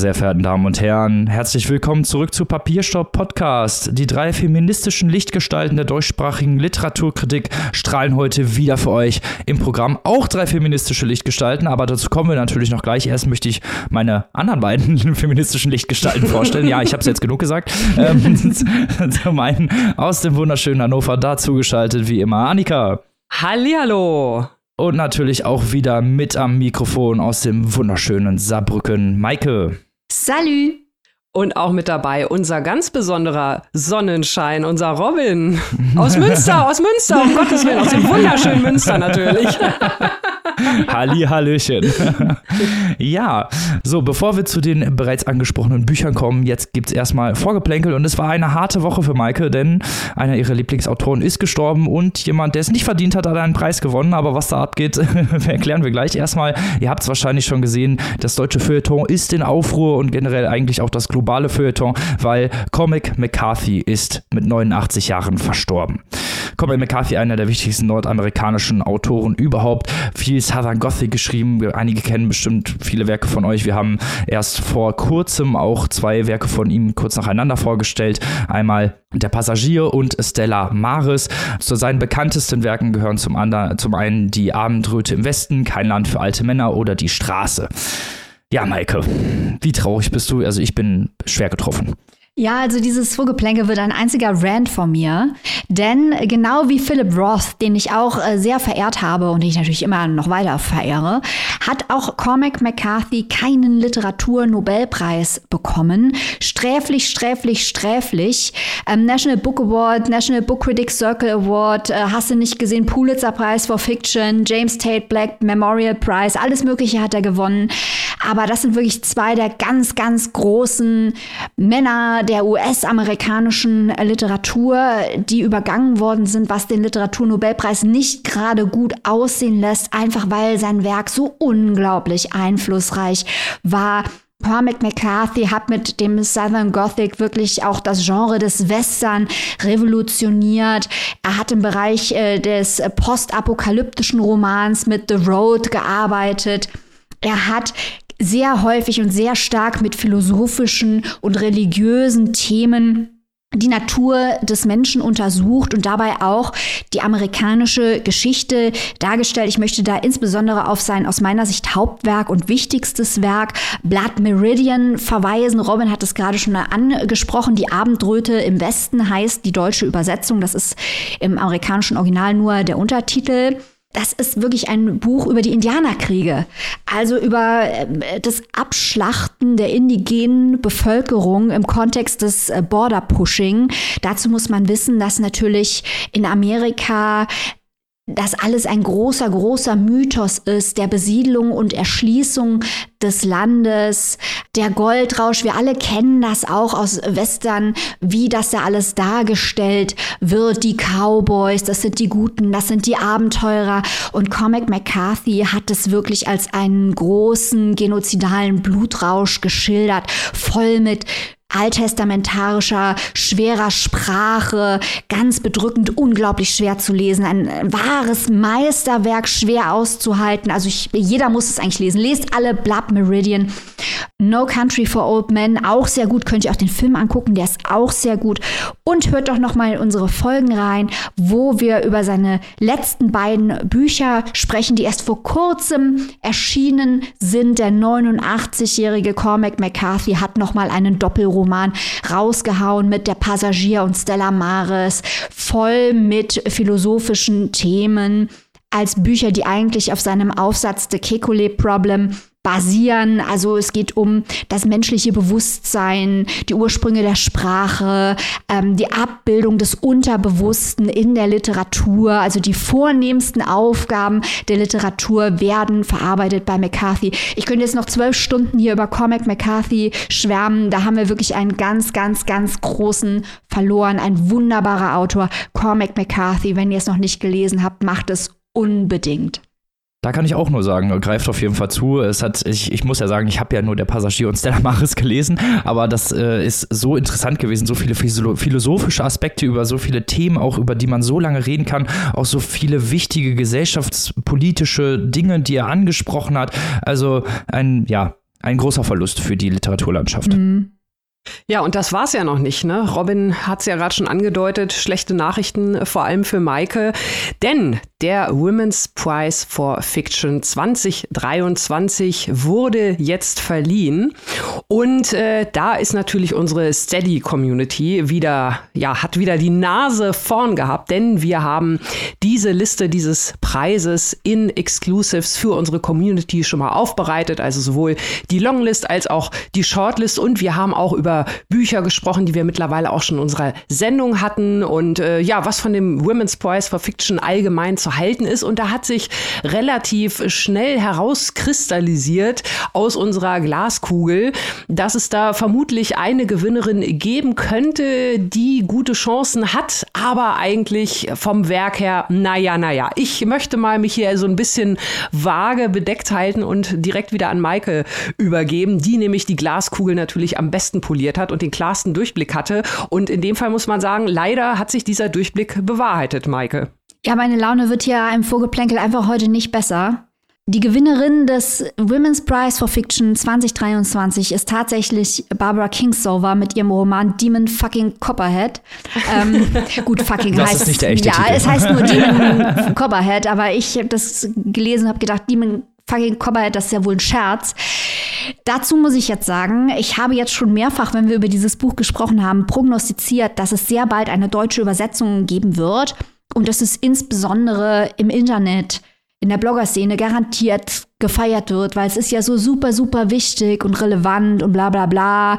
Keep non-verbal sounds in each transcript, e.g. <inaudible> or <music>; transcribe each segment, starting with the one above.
Sehr verehrten Damen und Herren, herzlich willkommen zurück zu Papierstopp Podcast. Die drei feministischen Lichtgestalten der deutschsprachigen Literaturkritik strahlen heute wieder für euch im Programm. Auch drei feministische Lichtgestalten, aber dazu kommen wir natürlich noch gleich. Erst möchte ich meine anderen beiden <laughs> feministischen Lichtgestalten vorstellen. Ja, ich habe es jetzt genug gesagt. Ähm, <laughs> zum einen aus dem wunderschönen Hannover dazu geschaltet, wie immer, Annika. Hallihallo. Und natürlich auch wieder mit am Mikrofon aus dem wunderschönen Saarbrücken, Maike. Salut Und auch mit dabei unser ganz besonderer Sonnenschein, unser Robin. Aus Münster, aus Münster, um Gottes Willen, aus dem wunderschönen Münster natürlich. <laughs> Halli, Hallöchen. <laughs> ja, so, bevor wir zu den bereits angesprochenen Büchern kommen, jetzt gibt es erstmal Vorgeplänkel und es war eine harte Woche für Maike, denn einer ihrer Lieblingsautoren ist gestorben und jemand, der es nicht verdient hat, hat einen Preis gewonnen. Aber was da abgeht, <laughs> erklären wir gleich. Erstmal, ihr habt es wahrscheinlich schon gesehen, das deutsche Feuilleton ist in Aufruhr und generell eigentlich auch das globale Feuilleton, weil Comic McCarthy ist mit 89 Jahren verstorben. Comic McCarthy, einer der wichtigsten nordamerikanischen Autoren überhaupt, viel Southern Gothic geschrieben. Einige kennen bestimmt viele Werke von euch. Wir haben erst vor kurzem auch zwei Werke von ihm kurz nacheinander vorgestellt. Einmal Der Passagier und Stella Maris. Zu seinen bekanntesten Werken gehören zum, anderen, zum einen Die Abendröte im Westen, Kein Land für alte Männer oder Die Straße. Ja, Maike, wie traurig bist du? Also ich bin schwer getroffen. Ja, also dieses Vorgeplänke wird ein einziger Rant von mir. Denn genau wie Philip Roth, den ich auch äh, sehr verehrt habe und den ich natürlich immer noch weiter verehre, hat auch Cormac McCarthy keinen Literaturnobelpreis bekommen. Sträflich, sträflich, sträflich. Ähm, National Book Award, National Book Critics Circle Award, äh, hast du nicht gesehen, Pulitzer Preis for Fiction, James Tate Black Memorial Prize, alles Mögliche hat er gewonnen. Aber das sind wirklich zwei der ganz, ganz großen Männer der US-amerikanischen Literatur, die übergangen worden sind, was den Literaturnobelpreis nicht gerade gut aussehen lässt, einfach weil sein Werk so unglaublich einflussreich war. Cormac McCarthy hat mit dem Southern Gothic wirklich auch das Genre des Western revolutioniert. Er hat im Bereich äh, des postapokalyptischen Romans mit The Road gearbeitet. Er hat sehr häufig und sehr stark mit philosophischen und religiösen Themen die Natur des Menschen untersucht und dabei auch die amerikanische Geschichte dargestellt. Ich möchte da insbesondere auf sein aus meiner Sicht Hauptwerk und wichtigstes Werk Blood Meridian verweisen. Robin hat es gerade schon angesprochen. Die Abendröte im Westen heißt die deutsche Übersetzung. Das ist im amerikanischen Original nur der Untertitel. Das ist wirklich ein Buch über die Indianerkriege, also über äh, das Abschlachten der indigenen Bevölkerung im Kontext des äh, Border Pushing. Dazu muss man wissen, dass natürlich in Amerika dass alles ein großer, großer Mythos ist, der Besiedlung und Erschließung des Landes, der Goldrausch. Wir alle kennen das auch aus Western, wie das da alles dargestellt wird. Die Cowboys, das sind die Guten, das sind die Abenteurer. Und Cormac McCarthy hat es wirklich als einen großen genozidalen Blutrausch geschildert, voll mit alttestamentarischer, schwerer Sprache, ganz bedrückend, unglaublich schwer zu lesen. Ein, ein wahres Meisterwerk, schwer auszuhalten. Also ich, jeder muss es eigentlich lesen. Lest alle Blood Meridian. No Country for Old Men, auch sehr gut. Könnt ihr auch den Film angucken, der ist auch sehr gut. Und hört doch noch mal in unsere Folgen rein, wo wir über seine letzten beiden Bücher sprechen, die erst vor kurzem erschienen sind. Der 89-jährige Cormac McCarthy hat noch mal einen Doppelroman Roman rausgehauen mit Der Passagier und Stella Maris, voll mit philosophischen Themen als Bücher, die eigentlich auf seinem Aufsatz The Kekulé Problem basieren. Also es geht um das menschliche Bewusstsein, die Ursprünge der Sprache, ähm, die Abbildung des Unterbewussten in der Literatur. Also die vornehmsten Aufgaben der Literatur werden verarbeitet bei McCarthy. Ich könnte jetzt noch zwölf Stunden hier über Cormac McCarthy schwärmen. Da haben wir wirklich einen ganz, ganz, ganz großen verloren. Ein wunderbarer Autor, Cormac McCarthy. Wenn ihr es noch nicht gelesen habt, macht es unbedingt. Da kann ich auch nur sagen, greift auf jeden Fall zu. Es hat, ich, ich muss ja sagen, ich habe ja nur der Passagier und Stella Maris <laughs> gelesen, aber das äh, ist so interessant gewesen, so viele philosophische Aspekte über so viele Themen, auch über die man so lange reden kann, auch so viele wichtige gesellschaftspolitische Dinge, die er angesprochen hat. Also ein, ja, ein großer Verlust für die Literaturlandschaft. Mhm. Ja, und das war's ja noch nicht. Ne? Robin hat's ja gerade schon angedeutet, schlechte Nachrichten äh, vor allem für Maike. Denn der Women's Prize for Fiction 2023 wurde jetzt verliehen. Und äh, da ist natürlich unsere Steady-Community wieder, ja, hat wieder die Nase vorn gehabt, denn wir haben diese Liste dieses Preises in Exclusives für unsere Community schon mal aufbereitet. Also sowohl die Longlist als auch die Shortlist. Und wir haben auch über Bücher gesprochen, die wir mittlerweile auch schon in unserer Sendung hatten und äh, ja, was von dem Women's Prize for Fiction allgemein zu halten ist. Und da hat sich relativ schnell herauskristallisiert aus unserer Glaskugel, dass es da vermutlich eine Gewinnerin geben könnte, die gute Chancen hat, aber eigentlich vom Werk her, naja, naja. Ich möchte mal mich hier so ein bisschen vage bedeckt halten und direkt wieder an Maike übergeben, die nämlich die Glaskugel natürlich am besten poliert studiert hat und den klarsten Durchblick hatte. Und in dem Fall muss man sagen, leider hat sich dieser Durchblick bewahrheitet, Maike. Ja, meine Laune wird hier im Vorgeplänkel einfach heute nicht besser. Die Gewinnerin des Women's Prize for Fiction 2023 ist tatsächlich Barbara Kingsolver mit ihrem Roman Demon Fucking Copperhead. Ähm, <laughs> gut, fucking das heißt ist nicht der echte Ja, Titel. es heißt nur <laughs> Demon Copperhead, aber ich habe das gelesen und habe gedacht, Demon fucking Copperhead, das ist ja wohl ein Scherz. Dazu muss ich jetzt sagen, ich habe jetzt schon mehrfach, wenn wir über dieses Buch gesprochen haben, prognostiziert, dass es sehr bald eine deutsche Übersetzung geben wird und dass es insbesondere im Internet in der Blogger-Szene garantiert gefeiert wird, weil es ist ja so super, super wichtig und relevant und bla bla bla.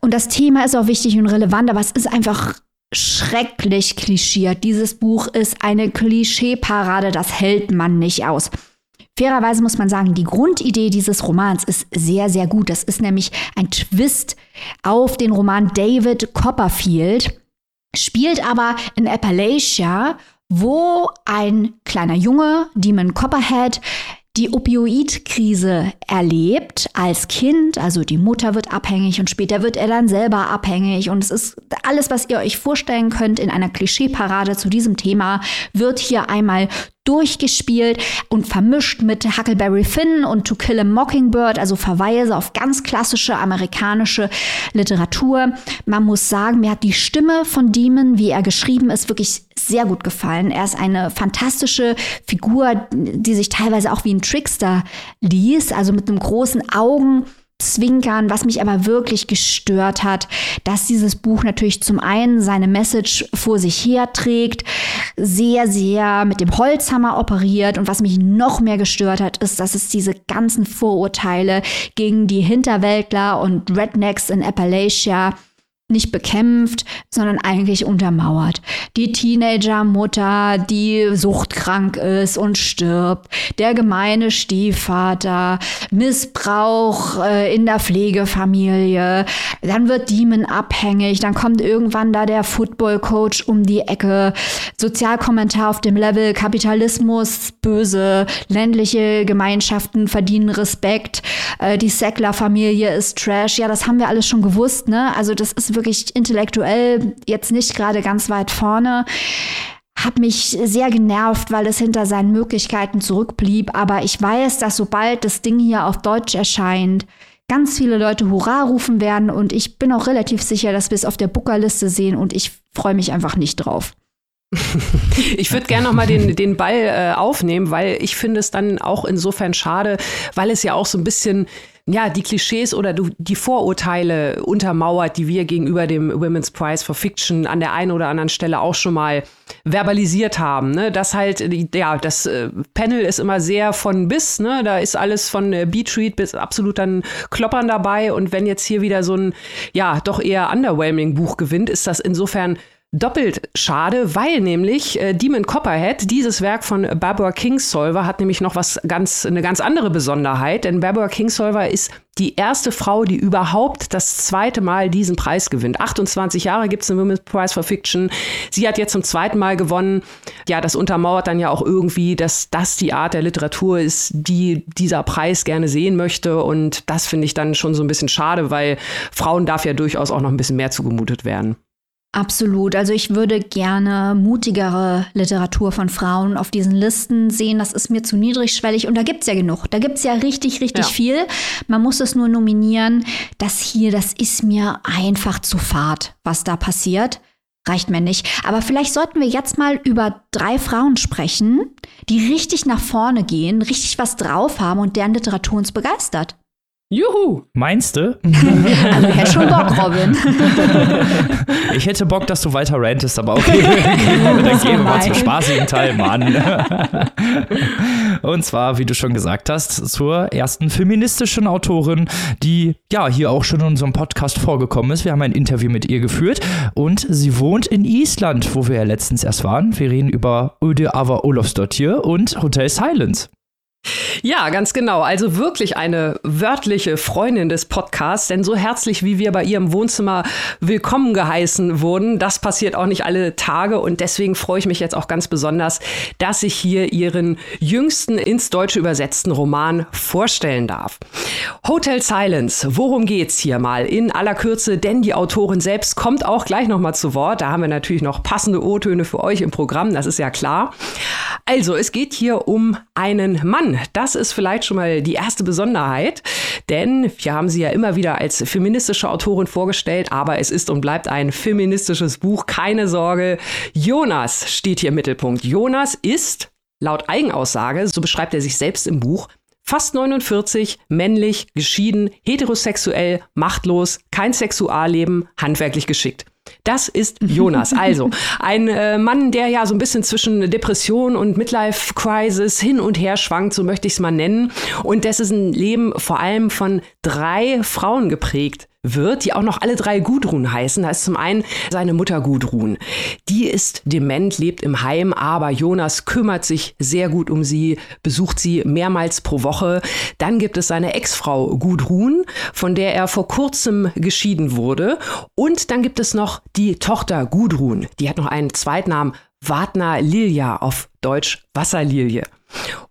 Und das Thema ist auch wichtig und relevant, aber es ist einfach schrecklich klischiert. Dieses Buch ist eine Klischeeparade, das hält man nicht aus. Fairerweise muss man sagen, die Grundidee dieses Romans ist sehr, sehr gut. Das ist nämlich ein Twist auf den Roman David Copperfield, spielt aber in Appalachia, wo ein kleiner Junge, Demon Copperhead, die Opioidkrise erlebt als Kind. Also die Mutter wird abhängig und später wird er dann selber abhängig. Und es ist alles, was ihr euch vorstellen könnt in einer Klischeeparade zu diesem Thema, wird hier einmal durchgespielt und vermischt mit Huckleberry Finn und To Kill a Mockingbird, also Verweise auf ganz klassische amerikanische Literatur. Man muss sagen, mir hat die Stimme von Demon, wie er geschrieben ist, wirklich sehr gut gefallen. Er ist eine fantastische Figur, die sich teilweise auch wie ein Trickster liest, also mit einem großen Augen Zwinkern, was mich aber wirklich gestört hat, dass dieses Buch natürlich zum einen seine Message vor sich herträgt, sehr, sehr mit dem Holzhammer operiert. Und was mich noch mehr gestört hat, ist, dass es diese ganzen Vorurteile gegen die Hinterwäldler und Rednecks in Appalachia nicht bekämpft, sondern eigentlich untermauert. Die Teenager-Mutter, die suchtkrank ist und stirbt, der gemeine Stiefvater, Missbrauch äh, in der Pflegefamilie, dann wird Demon abhängig, dann kommt irgendwann da der Football-Coach um die Ecke, Sozialkommentar auf dem Level Kapitalismus, böse, ländliche Gemeinschaften verdienen Respekt, äh, die Sackler-Familie ist Trash, ja, das haben wir alles schon gewusst, ne? Also das ist wirklich intellektuell jetzt nicht gerade ganz weit vorne. Hat mich sehr genervt, weil es hinter seinen Möglichkeiten zurückblieb. Aber ich weiß, dass sobald das Ding hier auf Deutsch erscheint, ganz viele Leute Hurra rufen werden. Und ich bin auch relativ sicher, dass wir es auf der Bookerliste sehen. Und ich freue mich einfach nicht drauf. <laughs> Ich würde gerne noch mal den, den Ball äh, aufnehmen, weil ich finde es dann auch insofern schade, weil es ja auch so ein bisschen ja, die Klischees oder die Vorurteile untermauert, die wir gegenüber dem Women's Prize for Fiction an der einen oder anderen Stelle auch schon mal verbalisiert haben. Ne? Das halt, ja, das äh, Panel ist immer sehr von bis, ne? Da ist alles von äh, Beat-Treat bis absolut dann Kloppern dabei. Und wenn jetzt hier wieder so ein, ja, doch eher underwhelming Buch gewinnt, ist das insofern doppelt schade, weil nämlich äh, Demon Copperhead, dieses Werk von Barbara Kingsolver, hat nämlich noch was ganz, eine ganz andere Besonderheit, denn Barbara Kingsolver ist die erste Frau, die überhaupt das zweite Mal diesen Preis gewinnt. 28 Jahre gibt es den Women's Prize for Fiction. Sie hat jetzt zum zweiten Mal gewonnen. Ja, das untermauert dann ja auch irgendwie, dass das die Art der Literatur ist, die dieser Preis gerne sehen möchte. Und das finde ich dann schon so ein bisschen schade, weil Frauen darf ja durchaus auch noch ein bisschen mehr zugemutet werden. Absolut. Also ich würde gerne mutigere Literatur von Frauen auf diesen Listen sehen. Das ist mir zu niedrigschwellig und da gibt es ja genug. Da gibt es ja richtig, richtig ja. viel. Man muss es nur nominieren. Das hier, das ist mir einfach zu fad, was da passiert. Reicht mir nicht. Aber vielleicht sollten wir jetzt mal über drei Frauen sprechen, die richtig nach vorne gehen, richtig was drauf haben und deren Literatur uns begeistert. Juhu! Meinst du? Also ich hätte schon Bock, Robin. <laughs> ich hätte Bock, dass du weiter rantest, aber okay. <laughs> Dann gehen wir mal zum spaßigen Teil, Mann. Und zwar, wie du schon gesagt hast, zur ersten feministischen Autorin, die ja hier auch schon in unserem Podcast vorgekommen ist. Wir haben ein Interview mit ihr geführt und sie wohnt in Island, wo wir ja letztens erst waren. Wir reden über Öde Ava Olofsdottir und Hotel Silence. Ja, ganz genau. Also wirklich eine wörtliche Freundin des Podcasts, denn so herzlich wie wir bei ihrem Wohnzimmer willkommen geheißen wurden, das passiert auch nicht alle Tage und deswegen freue ich mich jetzt auch ganz besonders, dass ich hier ihren jüngsten ins Deutsche übersetzten Roman vorstellen darf. Hotel Silence, worum geht's hier mal in aller Kürze, denn die Autorin selbst kommt auch gleich noch mal zu Wort. Da haben wir natürlich noch passende O-Töne für euch im Programm, das ist ja klar. Also, es geht hier um einen Mann, das ist vielleicht schon mal die erste Besonderheit, denn wir haben sie ja immer wieder als feministische Autorin vorgestellt, aber es ist und bleibt ein feministisches Buch, keine Sorge. Jonas steht hier im Mittelpunkt. Jonas ist laut Eigenaussage, so beschreibt er sich selbst im Buch, Fast 49, männlich, geschieden, heterosexuell, machtlos, kein Sexualleben, handwerklich geschickt. Das ist Jonas. Also ein äh, Mann, der ja so ein bisschen zwischen Depression und Midlife Crisis hin und her schwankt, so möchte ich es mal nennen. Und ein Leben vor allem von drei Frauen geprägt wird, die auch noch alle drei Gudrun heißen. Da ist zum einen seine Mutter Gudrun. Die ist dement, lebt im Heim, aber Jonas kümmert sich sehr gut um sie, besucht sie mehrmals pro Woche. Dann gibt es seine Ex-Frau Gudrun, von der er vor kurzem geschieden wurde. Und dann gibt es noch die Tochter Gudrun. Die hat noch einen Zweitnamen Wagner Lilja auf Deutsch Wasserlilie.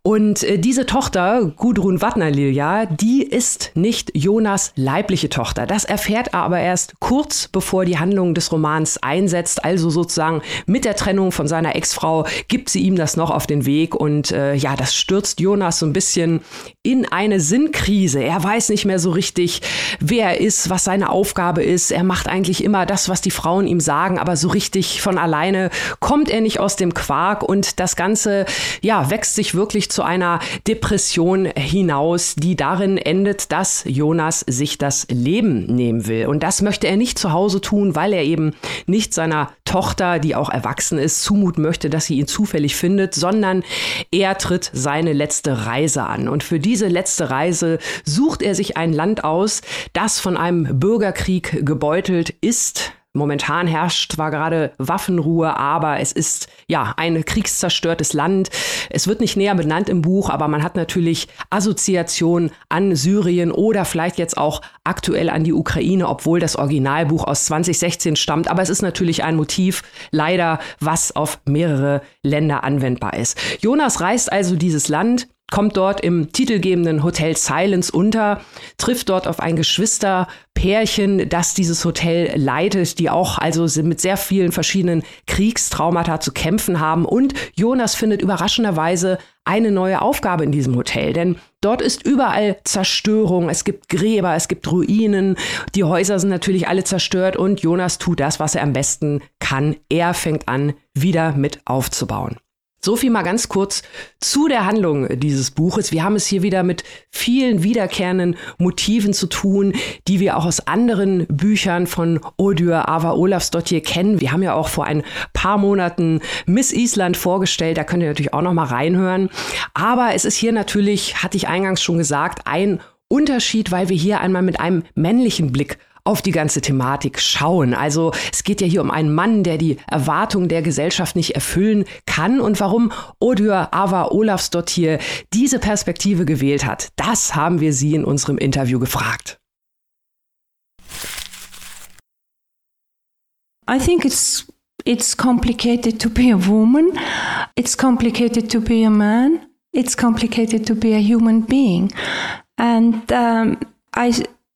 Und äh, diese Tochter, Gudrun Wattner-Lilja, die ist nicht Jonas leibliche Tochter. Das erfährt er aber erst kurz bevor die Handlung des Romans einsetzt. Also sozusagen mit der Trennung von seiner Ex-Frau gibt sie ihm das noch auf den Weg. Und äh, ja, das stürzt Jonas so ein bisschen in eine Sinnkrise. Er weiß nicht mehr so richtig, wer er ist, was seine Aufgabe ist. Er macht eigentlich immer das, was die Frauen ihm sagen, aber so richtig von alleine kommt er nicht aus dem Quark und das Ganze, ja, wächst sich wirklich zu einer Depression hinaus, die darin endet, dass Jonas sich das Leben nehmen will. Und das möchte er nicht zu Hause tun, weil er eben nicht seiner Tochter, die auch erwachsen ist, zumuten möchte, dass sie ihn zufällig findet, sondern er tritt seine letzte Reise an. Und für diese letzte Reise sucht er sich ein Land aus, das von einem Bürgerkrieg gebeutelt ist, Momentan herrscht zwar gerade Waffenruhe, aber es ist ja ein kriegszerstörtes Land. Es wird nicht näher benannt im Buch, aber man hat natürlich Assoziation an Syrien oder vielleicht jetzt auch aktuell an die Ukraine, obwohl das Originalbuch aus 2016 stammt. Aber es ist natürlich ein Motiv, leider, was auf mehrere Länder anwendbar ist. Jonas reist also dieses Land kommt dort im titelgebenden Hotel Silence unter, trifft dort auf ein Geschwisterpärchen, das dieses Hotel leitet, die auch also mit sehr vielen verschiedenen Kriegstraumata zu kämpfen haben. Und Jonas findet überraschenderweise eine neue Aufgabe in diesem Hotel, denn dort ist überall Zerstörung, es gibt Gräber, es gibt Ruinen, die Häuser sind natürlich alle zerstört und Jonas tut das, was er am besten kann. Er fängt an, wieder mit aufzubauen. So viel mal ganz kurz zu der Handlung dieses Buches. Wir haben es hier wieder mit vielen wiederkehrenden Motiven zu tun, die wir auch aus anderen Büchern von Odur Ava Olafsdottir kennen. Wir haben ja auch vor ein paar Monaten Miss Island vorgestellt. Da könnt ihr natürlich auch noch mal reinhören. Aber es ist hier natürlich, hatte ich eingangs schon gesagt, ein Unterschied, weil wir hier einmal mit einem männlichen Blick auf die ganze Thematik schauen. Also es geht ja hier um einen Mann, der die Erwartungen der Gesellschaft nicht erfüllen kann und warum Odur Ava Olafsdottir diese Perspektive gewählt hat. Das haben wir sie in unserem Interview gefragt. I think it's it's complicated to be a woman. It's complicated to be a man. It's complicated to be a human being. And um, I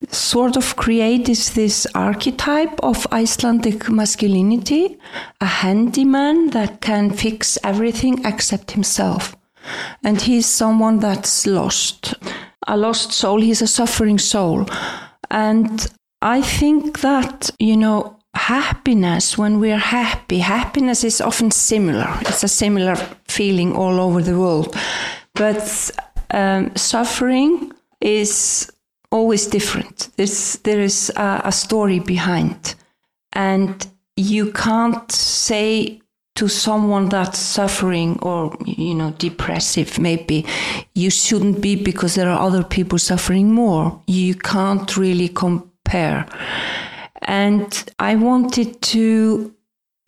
sort of created this archetype of Icelandic masculinity, a handyman that can fix everything except himself. And he's someone that's lost, a lost soul. He's a suffering soul. And I think that, you know, happiness, when we're happy, happiness is often similar. It's a similar feeling all over the world. But um, suffering is always different. There's, there is a, a story behind. And you can't say to someone that's suffering or you know depressive maybe you shouldn't be because there are other people suffering more you can't really compare and i wanted to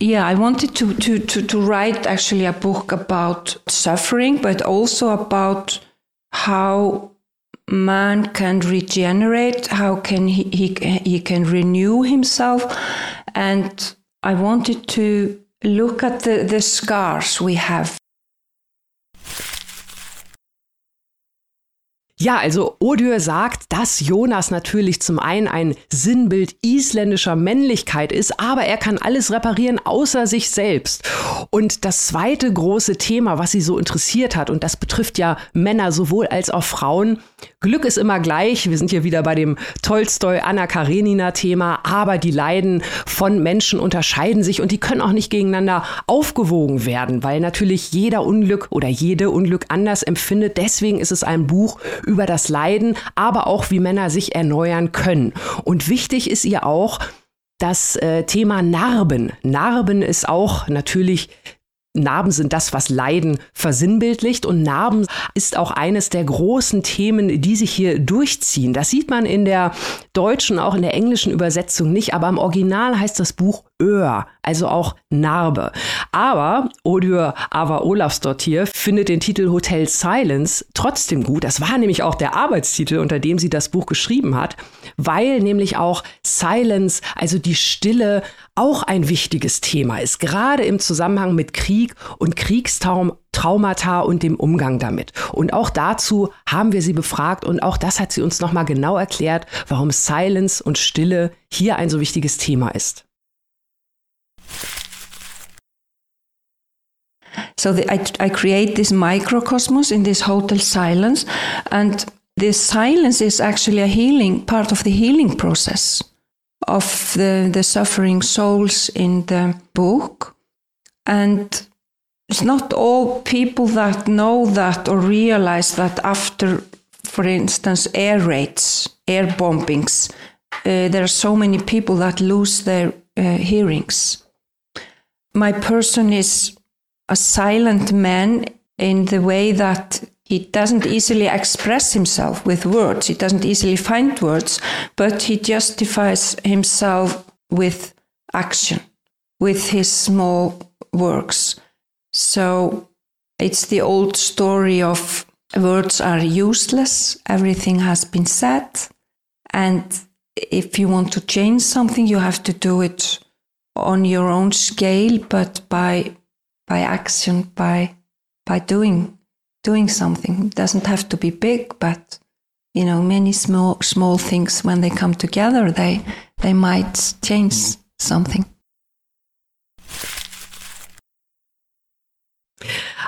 yeah i wanted to to to, to write actually a book about suffering but also about how man can regenerate, how can he, he, he can renew himself. And I wanted to look at the, the scars we have Ja, also Odur sagt, dass Jonas natürlich zum einen ein Sinnbild isländischer Männlichkeit ist, aber er kann alles reparieren außer sich selbst. Und das zweite große Thema, was sie so interessiert hat, und das betrifft ja Männer sowohl als auch Frauen, Glück ist immer gleich. Wir sind hier wieder bei dem Tolstoi Anna Karenina Thema, aber die Leiden von Menschen unterscheiden sich und die können auch nicht gegeneinander aufgewogen werden, weil natürlich jeder Unglück oder jede Unglück anders empfindet. Deswegen ist es ein Buch über das Leiden, aber auch wie Männer sich erneuern können. Und wichtig ist ihr auch, das äh, Thema Narben. Narben ist auch natürlich Narben sind das, was Leiden versinnbildlicht und Narben ist auch eines der großen Themen, die sich hier durchziehen. Das sieht man in der deutschen, auch in der englischen Übersetzung nicht, aber im Original heißt das Buch Öhr, also auch Narbe. Aber Odur Ava Olafsdottir findet den Titel Hotel Silence trotzdem gut. Das war nämlich auch der Arbeitstitel, unter dem sie das Buch geschrieben hat, weil nämlich auch Silence, also die Stille, auch ein wichtiges Thema ist, gerade im Zusammenhang mit Krieg und Kriegstraumata und dem Umgang damit. Und auch dazu haben wir sie befragt und auch das hat sie uns nochmal genau erklärt, warum Silence und Stille hier ein so wichtiges Thema ist. So the, I, I create this microcosmos in this hotel silence, and this silence is actually a healing part of the healing process of the, the suffering souls in the book. And it's not all people that know that or realize that after, for instance, air raids, air bombings, uh, there are so many people that lose their uh, hearings. My person is a silent man in the way that he doesn't easily express himself with words. He doesn't easily find words, but he justifies himself with action, with his small works. So it's the old story of words are useless, everything has been said. And if you want to change something, you have to do it on your own scale, but by by action, by by doing doing something. It doesn't have to be big, but you know, many small small things when they come together, they they might change mm. something.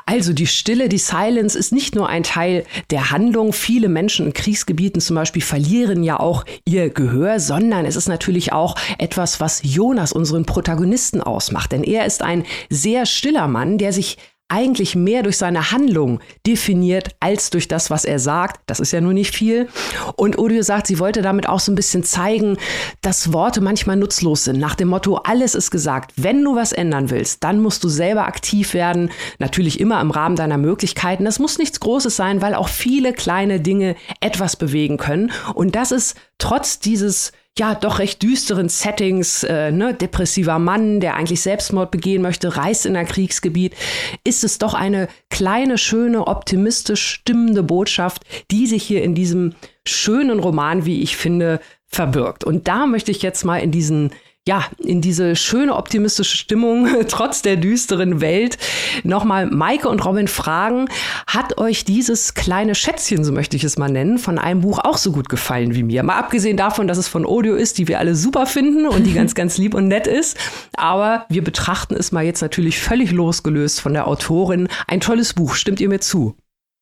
Also die Stille, die Silence ist nicht nur ein Teil der Handlung. Viele Menschen in Kriegsgebieten zum Beispiel verlieren ja auch ihr Gehör, sondern es ist natürlich auch etwas, was Jonas, unseren Protagonisten, ausmacht. Denn er ist ein sehr stiller Mann, der sich eigentlich mehr durch seine Handlung definiert als durch das, was er sagt. Das ist ja nur nicht viel. Und Odio sagt, sie wollte damit auch so ein bisschen zeigen, dass Worte manchmal nutzlos sind. Nach dem Motto, alles ist gesagt. Wenn du was ändern willst, dann musst du selber aktiv werden. Natürlich immer im Rahmen deiner Möglichkeiten. Das muss nichts Großes sein, weil auch viele kleine Dinge etwas bewegen können. Und das ist trotz dieses ja doch recht düsteren Settings, äh, ne, depressiver Mann, der eigentlich Selbstmord begehen möchte, reist in ein Kriegsgebiet, ist es doch eine kleine, schöne, optimistisch stimmende Botschaft, die sich hier in diesem schönen Roman, wie ich finde, verbirgt. Und da möchte ich jetzt mal in diesen ja, in diese schöne optimistische Stimmung, <laughs> trotz der düsteren Welt, nochmal Maike und Robin fragen, hat euch dieses kleine Schätzchen, so möchte ich es mal nennen, von einem Buch auch so gut gefallen wie mir? Mal abgesehen davon, dass es von Audio ist, die wir alle super finden und die <laughs> ganz, ganz lieb und nett ist. Aber wir betrachten es mal jetzt natürlich völlig losgelöst von der Autorin. Ein tolles Buch, stimmt ihr mir zu?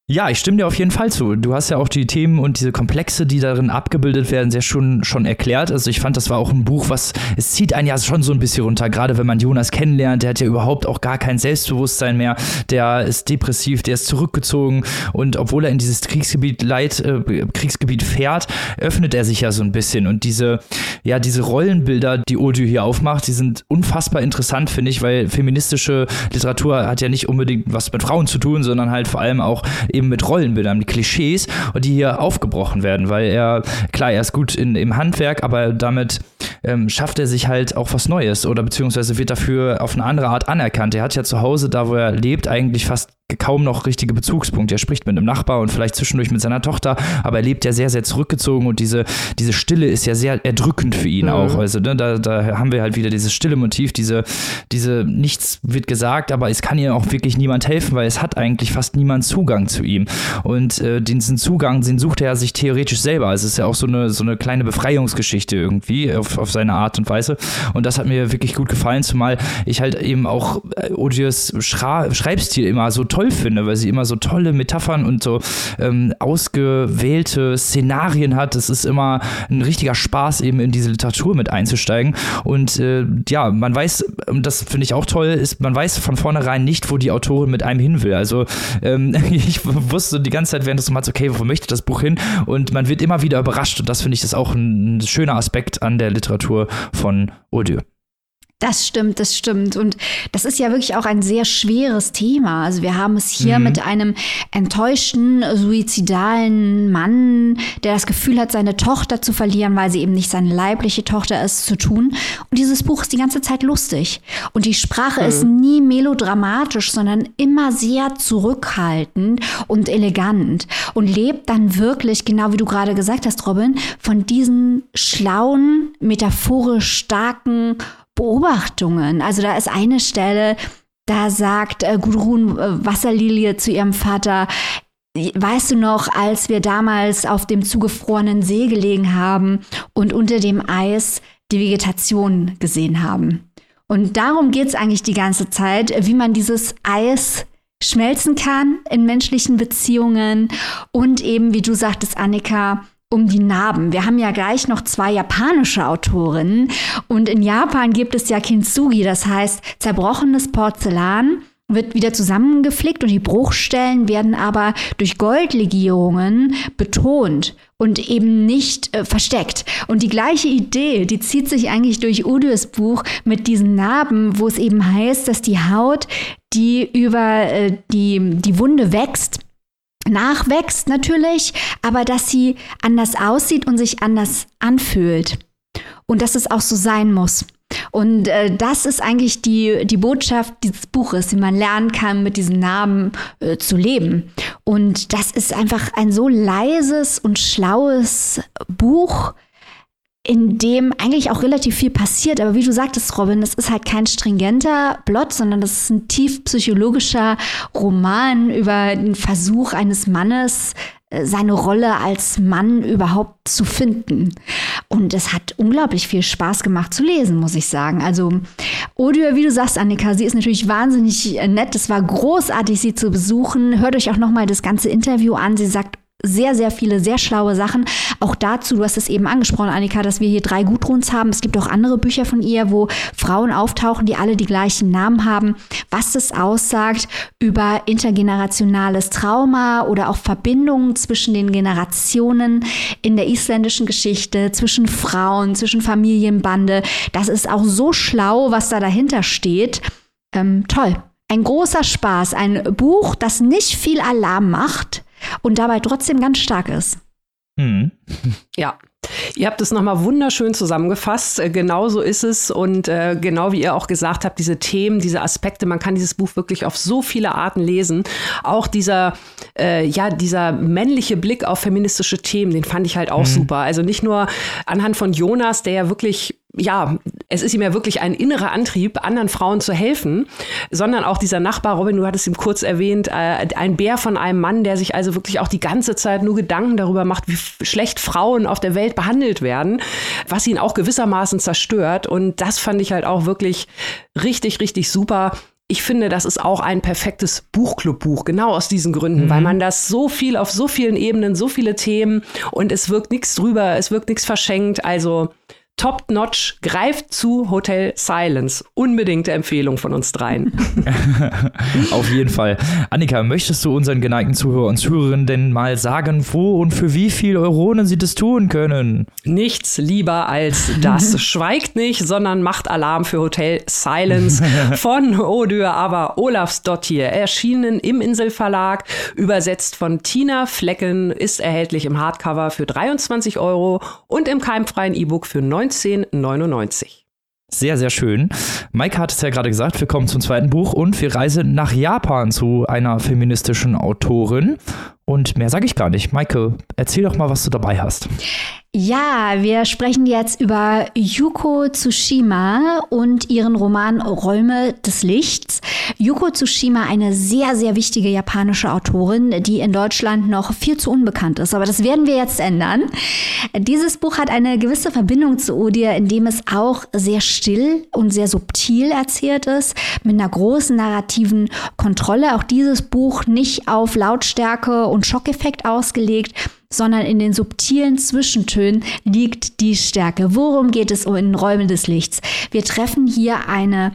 Ja, ich stimme dir auf jeden Fall zu. Du hast ja auch die Themen und diese Komplexe, die darin abgebildet werden, sehr schon, schon erklärt. Also ich fand, das war auch ein Buch, was, es zieht einen ja schon so ein bisschen runter, gerade wenn man Jonas kennenlernt, der hat ja überhaupt auch gar kein Selbstbewusstsein mehr, der ist depressiv, der ist zurückgezogen und obwohl er in dieses Kriegsgebiet Leid, äh, Kriegsgebiet fährt, öffnet er sich ja so ein bisschen und diese, ja, diese Rollenbilder, die Audio hier aufmacht, die sind unfassbar interessant, finde ich, weil feministische Literatur hat ja nicht unbedingt was mit Frauen zu tun, sondern halt vor allem auch eben mit Rollenbildern, mit Klischees die hier aufgebrochen werden, weil er, klar, er ist gut in, im Handwerk, aber damit ähm, schafft er sich halt auch was Neues oder beziehungsweise wird dafür auf eine andere Art anerkannt. Er hat ja zu Hause, da wo er lebt, eigentlich fast kaum noch richtige Bezugspunkte. Er spricht mit einem Nachbar und vielleicht zwischendurch mit seiner Tochter, aber er lebt ja sehr, sehr zurückgezogen und diese, diese Stille ist ja sehr erdrückend für ihn mhm. auch. Also ne, da, da haben wir halt wieder dieses stille Motiv, diese, diese nichts wird gesagt, aber es kann ihm auch wirklich niemand helfen, weil es hat eigentlich fast niemand Zugang zu ihm. Und äh, diesen Zugang, den sucht er sich theoretisch selber. Also es ist ja auch so eine, so eine kleine Befreiungsgeschichte irgendwie auf, auf seine Art und Weise. Und das hat mir wirklich gut gefallen, zumal ich halt eben auch äh, Odious Schreibstil immer so toll finde, weil sie immer so tolle Metaphern und so ähm, ausgewählte Szenarien hat. Es ist immer ein richtiger Spaß, eben in diese Literatur mit einzusteigen. Und äh, ja, man weiß, das finde ich auch toll, ist, man weiß von vornherein nicht, wo die Autorin mit einem hin will. Also ähm, <laughs> ich wusste die ganze Zeit während des Romans, okay, wo möchte das Buch hin? Und man wird immer wieder überrascht. Und das finde ich ist auch ein, schöner Aspekt an der Literatur von Audieu. Das stimmt, das stimmt. Und das ist ja wirklich auch ein sehr schweres Thema. Also wir haben es hier mhm. mit einem enttäuschten, suizidalen Mann, der das Gefühl hat, seine Tochter zu verlieren, weil sie eben nicht seine leibliche Tochter ist, zu tun. Und dieses Buch ist die ganze Zeit lustig. Und die Sprache mhm. ist nie melodramatisch, sondern immer sehr zurückhaltend und elegant. Und lebt dann wirklich, genau wie du gerade gesagt hast, Robin, von diesen schlauen, metaphorisch starken Beobachtungen. Also da ist eine Stelle, da sagt äh, Gudrun äh, Wasserlilie zu ihrem Vater, Weißt du noch, als wir damals auf dem zugefrorenen See gelegen haben und unter dem Eis die Vegetation gesehen haben? Und darum geht es eigentlich die ganze Zeit, wie man dieses Eis schmelzen kann in menschlichen Beziehungen und eben, wie du sagtest, Annika, um die Narben. Wir haben ja gleich noch zwei japanische Autorinnen und in Japan gibt es ja Kintsugi, das heißt zerbrochenes Porzellan wird wieder zusammengeflickt und die Bruchstellen werden aber durch Goldlegierungen betont und eben nicht äh, versteckt. Und die gleiche Idee, die zieht sich eigentlich durch Udios Buch mit diesen Narben, wo es eben heißt, dass die Haut, die über äh, die, die Wunde wächst, nachwächst natürlich, aber dass sie anders aussieht und sich anders anfühlt. Und dass es auch so sein muss. Und äh, das ist eigentlich die, die Botschaft dieses Buches, wie man lernen kann, mit diesen Namen äh, zu leben. Und das ist einfach ein so leises und schlaues Buch, in dem eigentlich auch relativ viel passiert. Aber wie du sagtest, Robin, das ist halt kein stringenter Plot, sondern das ist ein tief psychologischer Roman über den Versuch eines Mannes, äh, seine Rolle als Mann überhaupt zu finden. Und es hat unglaublich viel Spaß gemacht zu lesen, muss ich sagen. Also Odur, wie du sagst, Annika, sie ist natürlich wahnsinnig nett. Es war großartig, sie zu besuchen. Hört euch auch noch mal das ganze Interview an. Sie sagt sehr, sehr viele, sehr schlaue Sachen. Auch dazu, du hast es eben angesprochen, Annika, dass wir hier drei Gudruns haben. Es gibt auch andere Bücher von ihr, wo Frauen auftauchen, die alle die gleichen Namen haben. Was das aussagt über intergenerationales Trauma oder auch Verbindungen zwischen den Generationen in der isländischen Geschichte, zwischen Frauen, zwischen Familienbande. Das ist auch so schlau, was da dahinter steht. Ähm, toll. Ein großer Spaß. Ein Buch, das nicht viel Alarm macht, und dabei trotzdem ganz stark ist. Mhm. Ja, Ihr habt es nochmal wunderschön zusammengefasst. Äh, genau so ist es. Und äh, genau wie ihr auch gesagt habt, diese Themen, diese Aspekte, man kann dieses Buch wirklich auf so viele Arten lesen. Auch dieser, äh, ja, dieser männliche Blick auf feministische Themen, den fand ich halt auch mhm. super. Also nicht nur anhand von Jonas, der ja wirklich ja, es ist ihm ja wirklich ein innerer Antrieb, anderen Frauen zu helfen, sondern auch dieser Nachbar, Robin, du hattest ihm kurz erwähnt, äh, ein Bär von einem Mann, der sich also wirklich auch die ganze Zeit nur Gedanken darüber macht, wie schlecht Frauen auf der Welt behandelt werden, was ihn auch gewissermaßen zerstört. Und das fand ich halt auch wirklich richtig, richtig super ich finde, das ist auch ein perfektes Buchclub-Buch, genau aus diesen Gründen, mhm. weil man das so viel auf so vielen Ebenen, so viele Themen und es wirkt nichts drüber, es wirkt nichts verschenkt. Also Top-Notch, greift zu Hotel Silence. Unbedingte Empfehlung von uns dreien. <laughs> Auf jeden Fall. Annika, möchtest du unseren geneigten Zuhörer und Zuhörerinnen denn mal sagen, wo und für wie viel Euronen sie das tun können? Nichts lieber als das. <laughs> Schweigt nicht, sondern macht Alarm für Hotel Silence <laughs> von Odür, aber Olafsdottir. Erschienen im Inselverlag, übersetzt von Tina Flecken, ist erhältlich im Hardcover für 23 Euro und im keimfreien E-Book für 9 1999. Sehr, sehr schön. Maike hat es ja gerade gesagt, wir kommen zum zweiten Buch und wir reisen nach Japan zu einer feministischen Autorin. Und mehr sage ich gar nicht. Maike, erzähl doch mal, was du dabei hast. Ja, wir sprechen jetzt über Yuko Tsushima und ihren Roman Räume des Lichts. Yuko Tsushima, eine sehr, sehr wichtige japanische Autorin, die in Deutschland noch viel zu unbekannt ist. Aber das werden wir jetzt ändern. Dieses Buch hat eine gewisse Verbindung zu Odir, indem es auch sehr still und sehr subtil erzählt ist, mit einer großen narrativen Kontrolle. Auch dieses Buch nicht auf Lautstärke und Schockeffekt ausgelegt, sondern in den subtilen Zwischentönen liegt die Stärke. Worum geht es in Räumen des Lichts? Wir treffen hier eine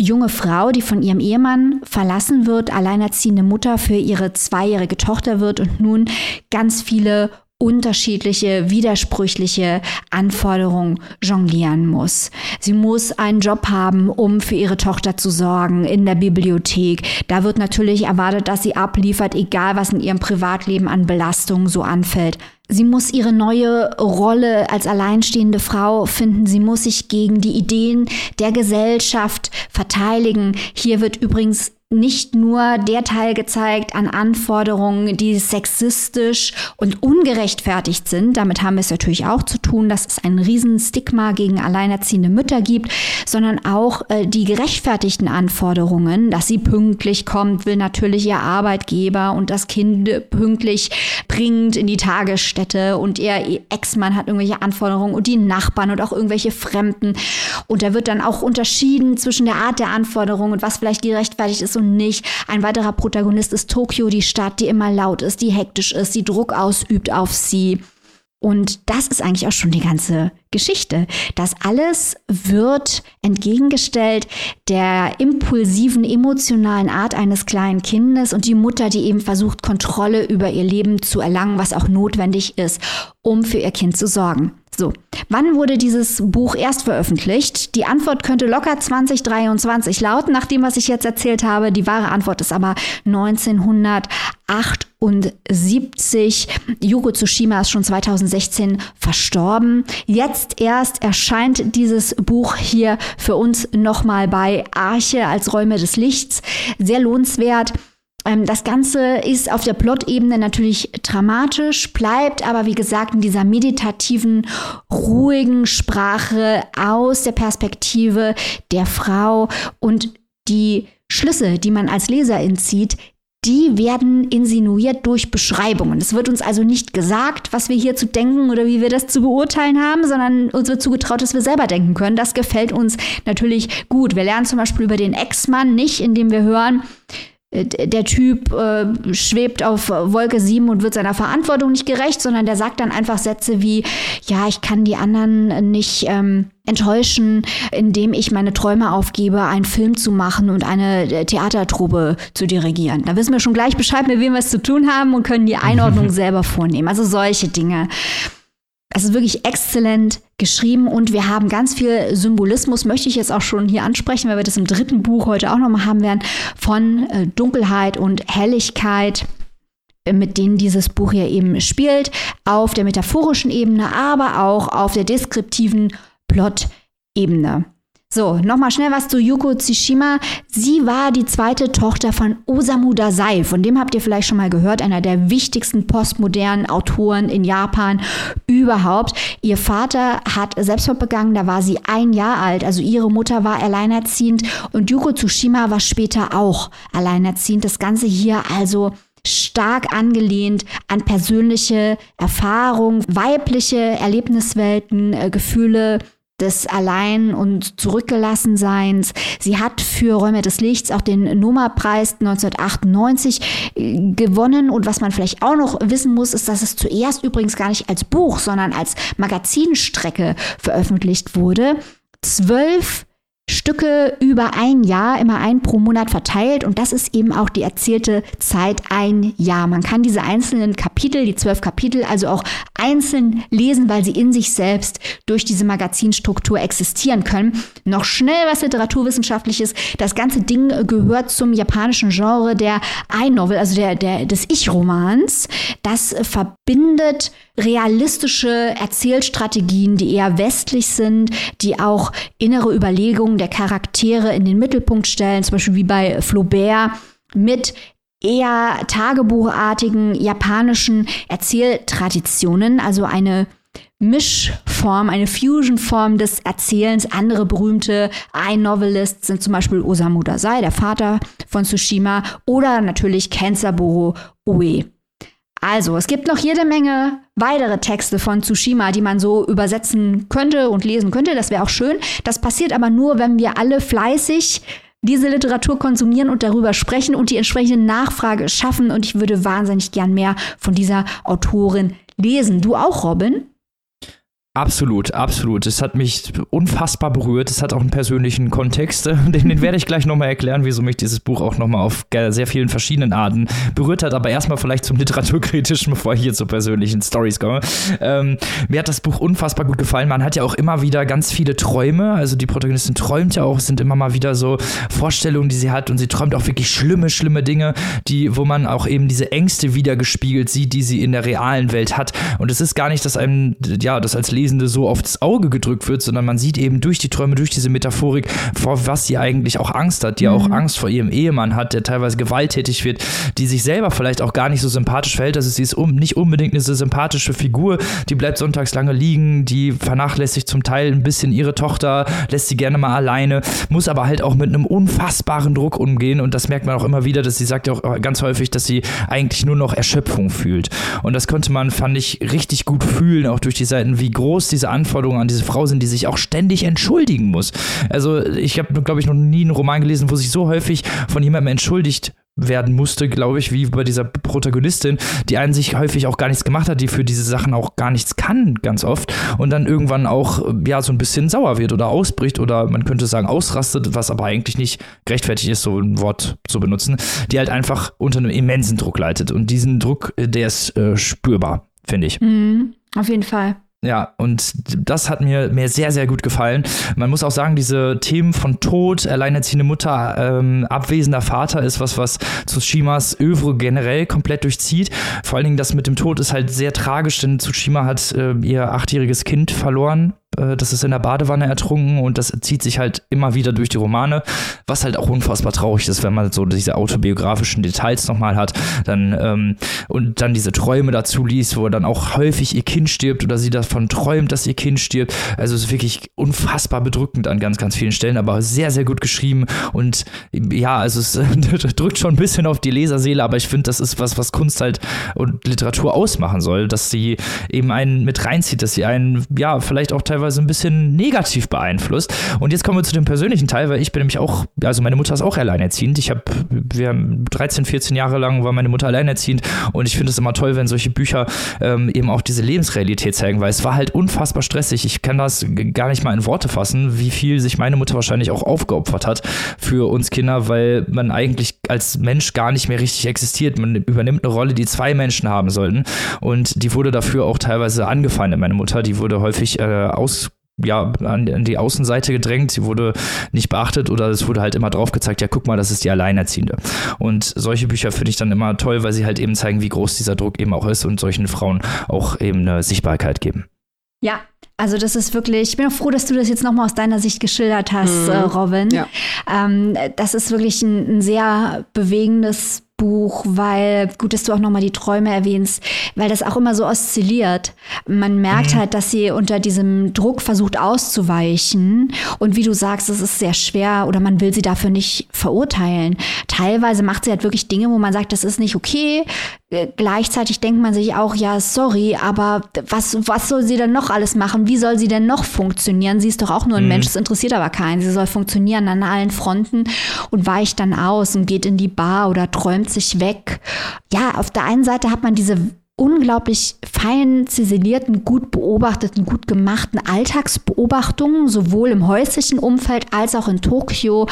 junge Frau, die von ihrem Ehemann verlassen wird, alleinerziehende Mutter für ihre zweijährige Tochter wird und nun ganz viele unterschiedliche, widersprüchliche Anforderungen jonglieren muss. Sie muss einen Job haben, um für ihre Tochter zu sorgen in der Bibliothek. Da wird natürlich erwartet, dass sie abliefert, egal was in ihrem Privatleben an Belastungen so anfällt. Sie muss ihre neue Rolle als alleinstehende Frau finden. Sie muss sich gegen die Ideen der Gesellschaft verteidigen. Hier wird übrigens nicht nur der Teil gezeigt an Anforderungen, die sexistisch und ungerechtfertigt sind. Damit haben wir es natürlich auch zu tun, dass es ein Riesenstigma gegen alleinerziehende Mütter gibt, sondern auch äh, die gerechtfertigten Anforderungen, dass sie pünktlich kommt, will natürlich ihr Arbeitgeber und das Kind pünktlich bringt in die Tagesstätte und ihr Ex-Mann hat irgendwelche Anforderungen und die Nachbarn und auch irgendwelche Fremden. Und da wird dann auch unterschieden zwischen der Art der Anforderungen und was vielleicht gerechtfertigt ist und nicht. Ein weiterer Protagonist ist Tokio, die Stadt, die immer laut ist, die hektisch ist, die Druck ausübt auf sie. Und das ist eigentlich auch schon die ganze Geschichte. Das alles wird entgegengestellt der impulsiven, emotionalen Art eines kleinen Kindes und die Mutter, die eben versucht, Kontrolle über ihr Leben zu erlangen, was auch notwendig ist, um für ihr Kind zu sorgen. So, wann wurde dieses Buch erst veröffentlicht? Die Antwort könnte locker 2023 lauten, nach dem, was ich jetzt erzählt habe. Die wahre Antwort ist aber 1978. Yugo Tsushima ist schon 2016 verstorben. Jetzt erst erscheint dieses Buch hier für uns nochmal bei Arche als Räume des Lichts. Sehr lohnenswert. Ähm, das Ganze ist auf der Plot-Ebene natürlich dramatisch, bleibt aber wie gesagt in dieser meditativen, ruhigen Sprache aus der Perspektive der Frau und die Schlüsse, die man als Leser entzieht, die werden insinuiert durch Beschreibungen. Es wird uns also nicht gesagt, was wir hier zu denken oder wie wir das zu beurteilen haben, sondern uns wird zugetraut, dass wir selber denken können. Das gefällt uns natürlich gut. Wir lernen zum Beispiel über den Ex-Mann nicht, indem wir hören, der Typ äh, schwebt auf Wolke 7 und wird seiner Verantwortung nicht gerecht, sondern der sagt dann einfach Sätze wie, ja, ich kann die anderen nicht ähm, enttäuschen, indem ich meine Träume aufgebe, einen Film zu machen und eine äh, Theatertruppe zu dirigieren. Da wissen wir schon gleich Bescheid, mit wem wir es zu tun haben und können die Einordnung <laughs> selber vornehmen. Also solche Dinge. Es ist wirklich exzellent geschrieben und wir haben ganz viel Symbolismus, möchte ich jetzt auch schon hier ansprechen, weil wir das im dritten Buch heute auch nochmal haben werden, von äh, Dunkelheit und Helligkeit. mit denen dieses Buch ja eben spielt, auf der metaphorischen Ebene, aber auch auf der deskriptiven Plot-Ebene. So, nochmal schnell was zu Yuko Tsushima. Sie war die zweite Tochter von Osamu Dazai. Von dem habt ihr vielleicht schon mal gehört, einer der wichtigsten postmodernen Autoren in Japan überhaupt. Ihr Vater hat Selbstmord begangen, da war sie ein Jahr alt. Also ihre Mutter war alleinerziehend und Yuko Tsushima war später auch alleinerziehend. Das Ganze hier also stark angelehnt an persönliche Erfahrungen, weibliche Erlebniswelten, äh, Gefühle, des Allein- und Zurückgelassenseins. Sie hat für Räume des Lichts auch den Noma-Preis 1998 äh, gewonnen. Und was man vielleicht auch noch wissen muss, ist, dass es zuerst übrigens gar nicht als Buch, sondern als Magazinstrecke veröffentlicht wurde. Zwölf Stücke über ein Jahr, immer ein pro Monat verteilt und das ist eben auch die erzählte Zeit ein Jahr. Man kann diese einzelnen Kapitel, die zwölf Kapitel, also auch einzeln lesen, weil sie in sich selbst durch diese Magazinstruktur existieren können. Noch schnell was Literaturwissenschaftliches. Das ganze Ding gehört zum japanischen Genre der I-Novel, also der, der, des Ich-Romans. Das verbindet realistische Erzählstrategien, die eher westlich sind, die auch innere Überlegungen der Charaktere in den Mittelpunkt stellen, zum Beispiel wie bei Flaubert, mit eher tagebuchartigen japanischen Erzähltraditionen, also eine Mischform, eine Fusionform des Erzählens. Andere berühmte I-Novelists sind zum Beispiel Osamu Dazai, der Vater von Tsushima, oder natürlich Kensaburo Ue. Also, es gibt noch jede Menge weitere Texte von Tsushima, die man so übersetzen könnte und lesen könnte. Das wäre auch schön. Das passiert aber nur, wenn wir alle fleißig diese Literatur konsumieren und darüber sprechen und die entsprechende Nachfrage schaffen. Und ich würde wahnsinnig gern mehr von dieser Autorin lesen. Du auch, Robin? Absolut, absolut. Es hat mich unfassbar berührt. Es hat auch einen persönlichen Kontext. <laughs> Den, den werde ich gleich nochmal erklären, wieso mich dieses Buch auch nochmal auf sehr vielen verschiedenen Arten berührt hat. Aber erstmal vielleicht zum Literaturkritischen, <laughs> bevor ich hier zu persönlichen Stories komme. Ähm, mir hat das Buch unfassbar gut gefallen. Man hat ja auch immer wieder ganz viele Träume. Also die Protagonistin träumt ja auch, sind immer mal wieder so Vorstellungen, die sie hat. Und sie träumt auch wirklich schlimme, schlimme Dinge, die, wo man auch eben diese Ängste wiedergespiegelt sieht, die sie in der realen Welt hat. Und es ist gar nicht, dass einem, ja, das als Leser Lesende so aufs Auge gedrückt wird, sondern man sieht eben durch die Träume, durch diese Metaphorik, vor was sie eigentlich auch Angst hat, die mhm. auch Angst vor ihrem Ehemann hat, der teilweise gewalttätig wird, die sich selber vielleicht auch gar nicht so sympathisch verhält. Also sie ist um, nicht unbedingt eine sympathische Figur, die bleibt sonntags lange liegen, die vernachlässigt zum Teil ein bisschen ihre Tochter, lässt sie gerne mal alleine, muss aber halt auch mit einem unfassbaren Druck umgehen und das merkt man auch immer wieder, dass sie sagt ja auch ganz häufig, dass sie eigentlich nur noch Erschöpfung fühlt. Und das konnte man, fand ich, richtig gut fühlen, auch durch die Seiten, wie groß groß diese Anforderungen an diese Frau sind, die sich auch ständig entschuldigen muss. Also ich habe, glaube ich, noch nie einen Roman gelesen, wo sich so häufig von jemandem entschuldigt werden musste, glaube ich, wie bei dieser Protagonistin, die einen sich häufig auch gar nichts gemacht hat, die für diese Sachen auch gar nichts kann, ganz oft, und dann irgendwann auch, ja, so ein bisschen sauer wird oder ausbricht oder man könnte sagen ausrastet, was aber eigentlich nicht gerechtfertigt ist, so ein Wort zu benutzen, die halt einfach unter einem immensen Druck leitet. Und diesen Druck, der ist äh, spürbar, finde ich. Mhm, auf jeden Fall. Ja, und das hat mir, mir sehr, sehr gut gefallen. Man muss auch sagen, diese Themen von Tod, alleinerziehende Mutter, ähm, abwesender Vater ist was, was Tsushimas Övre generell komplett durchzieht. Vor allen Dingen das mit dem Tod ist halt sehr tragisch, denn Tsushima hat äh, ihr achtjähriges Kind verloren äh, das ist in der Badewanne ertrunken und das zieht sich halt immer wieder durch die Romane, was halt auch unfassbar traurig ist, wenn man so diese autobiografischen Details nochmal hat, dann ähm, und dann diese Träume dazu liest, wo dann auch häufig ihr Kind stirbt oder sie davon träumt, dass ihr Kind stirbt. Also es ist wirklich unfassbar bedrückend an ganz, ganz vielen Stellen, aber sehr, sehr gut geschrieben und ja, also es <laughs> drückt schon ein bisschen auf die Leserseele, aber ich finde, das ist was, was Kunst halt und Literatur ausmachen soll, dass sie eben einen mit reinzieht, dass sie einen, ja, vielleicht auch teilweise teilweise ein bisschen negativ beeinflusst. Und jetzt kommen wir zu dem persönlichen Teil, weil ich bin nämlich auch, also meine Mutter ist auch alleinerziehend. Ich habe, wir haben 13, 14 Jahre lang war meine Mutter alleinerziehend und ich finde es immer toll, wenn solche Bücher ähm, eben auch diese Lebensrealität zeigen, weil es war halt unfassbar stressig. Ich kann das gar nicht mal in Worte fassen, wie viel sich meine Mutter wahrscheinlich auch aufgeopfert hat für uns Kinder, weil man eigentlich als Mensch gar nicht mehr richtig existiert. Man übernimmt eine Rolle, die zwei Menschen haben sollten und die wurde dafür auch teilweise angefeindet, meine Mutter. Die wurde häufig äh, aus ja, an, die Außenseite gedrängt, sie wurde nicht beachtet oder es wurde halt immer drauf gezeigt, ja, guck mal, das ist die Alleinerziehende. Und solche Bücher finde ich dann immer toll, weil sie halt eben zeigen, wie groß dieser Druck eben auch ist und solchen Frauen auch eben eine Sichtbarkeit geben. Ja, also das ist wirklich, ich bin auch froh, dass du das jetzt nochmal aus deiner Sicht geschildert hast, mhm. äh, Robin. Ja. Ähm, das ist wirklich ein, ein sehr bewegendes Buch, weil, gut, dass du auch nochmal die Träume erwähnst, weil das auch immer so oszilliert. Man merkt mhm. halt, dass sie unter diesem Druck versucht auszuweichen. Und wie du sagst, es ist sehr schwer oder man will sie dafür nicht verurteilen. Teilweise macht sie halt wirklich Dinge, wo man sagt, das ist nicht okay. Äh, gleichzeitig denkt man sich auch, ja, sorry, aber was, was soll sie denn noch alles machen? Wie soll sie denn noch funktionieren? Sie ist doch auch nur ein mhm. Mensch, das interessiert aber keinen. Sie soll funktionieren an allen Fronten und weicht dann aus und geht in die Bar oder träumt nimmt sich weg. Ja, auf der einen Seite hat man diese unglaublich fein ziselierten, gut beobachteten, gut gemachten Alltagsbeobachtungen, sowohl im häuslichen Umfeld als auch in Tokio.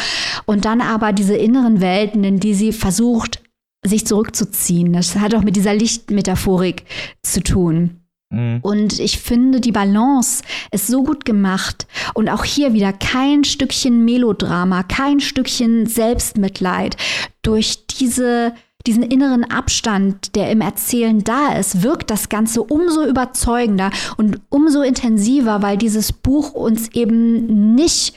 Und dann aber diese inneren Welten, in die sie versucht, sich zurückzuziehen. Das hat auch mit dieser Lichtmetaphorik zu tun. Mhm. Und ich finde, die Balance ist so gut gemacht. Und auch hier wieder kein Stückchen Melodrama, kein Stückchen Selbstmitleid. Durch diese, diesen inneren Abstand, der im Erzählen da ist, wirkt das Ganze umso überzeugender und umso intensiver, weil dieses Buch uns eben nicht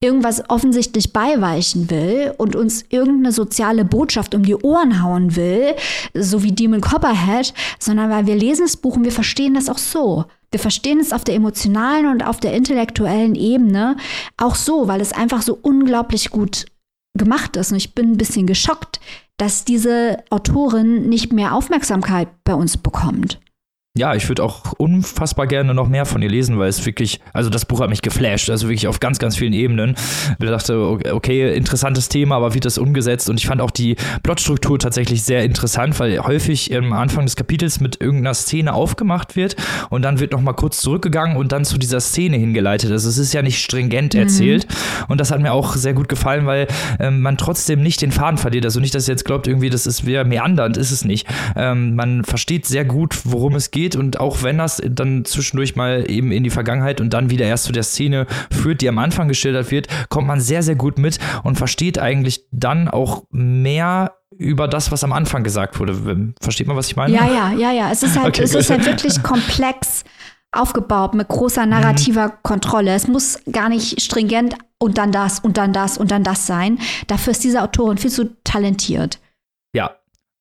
irgendwas offensichtlich beiweichen will und uns irgendeine soziale Botschaft um die Ohren hauen will, so wie Demon Copperhead, sondern weil wir lesen das Buch und wir verstehen das auch so. Wir verstehen es auf der emotionalen und auf der intellektuellen Ebene auch so, weil es einfach so unglaublich gut gemacht ist. Und ich bin ein bisschen geschockt, dass diese Autorin nicht mehr Aufmerksamkeit bei uns bekommt ja, ich würde auch unfassbar gerne noch mehr von ihr lesen, weil es wirklich, also das Buch hat mich geflasht, also wirklich auf ganz, ganz vielen Ebenen. Ich dachte, okay, interessantes Thema, aber wie das umgesetzt? Und ich fand auch die Plotstruktur tatsächlich sehr interessant, weil häufig am Anfang des Kapitels mit irgendeiner Szene aufgemacht wird und dann wird nochmal kurz zurückgegangen und dann zu dieser Szene hingeleitet. Also es ist ja nicht stringent mhm. erzählt und das hat mir auch sehr gut gefallen, weil ähm, man trotzdem nicht den Faden verliert. Also nicht, dass ihr jetzt glaubt, irgendwie, das ist wieder meandernd, ist es nicht. Ähm, man versteht sehr gut, worum es geht geht und auch wenn das dann zwischendurch mal eben in die Vergangenheit und dann wieder erst zu der Szene führt, die am Anfang geschildert wird, kommt man sehr, sehr gut mit und versteht eigentlich dann auch mehr über das, was am Anfang gesagt wurde. Versteht man, was ich meine? Ja, ja, ja, ja. Es ist halt, okay, es ist halt wirklich <laughs> komplex aufgebaut mit großer narrativer mhm. Kontrolle. Es muss gar nicht stringent und dann das und dann das und dann das sein. Dafür ist diese Autorin viel zu talentiert.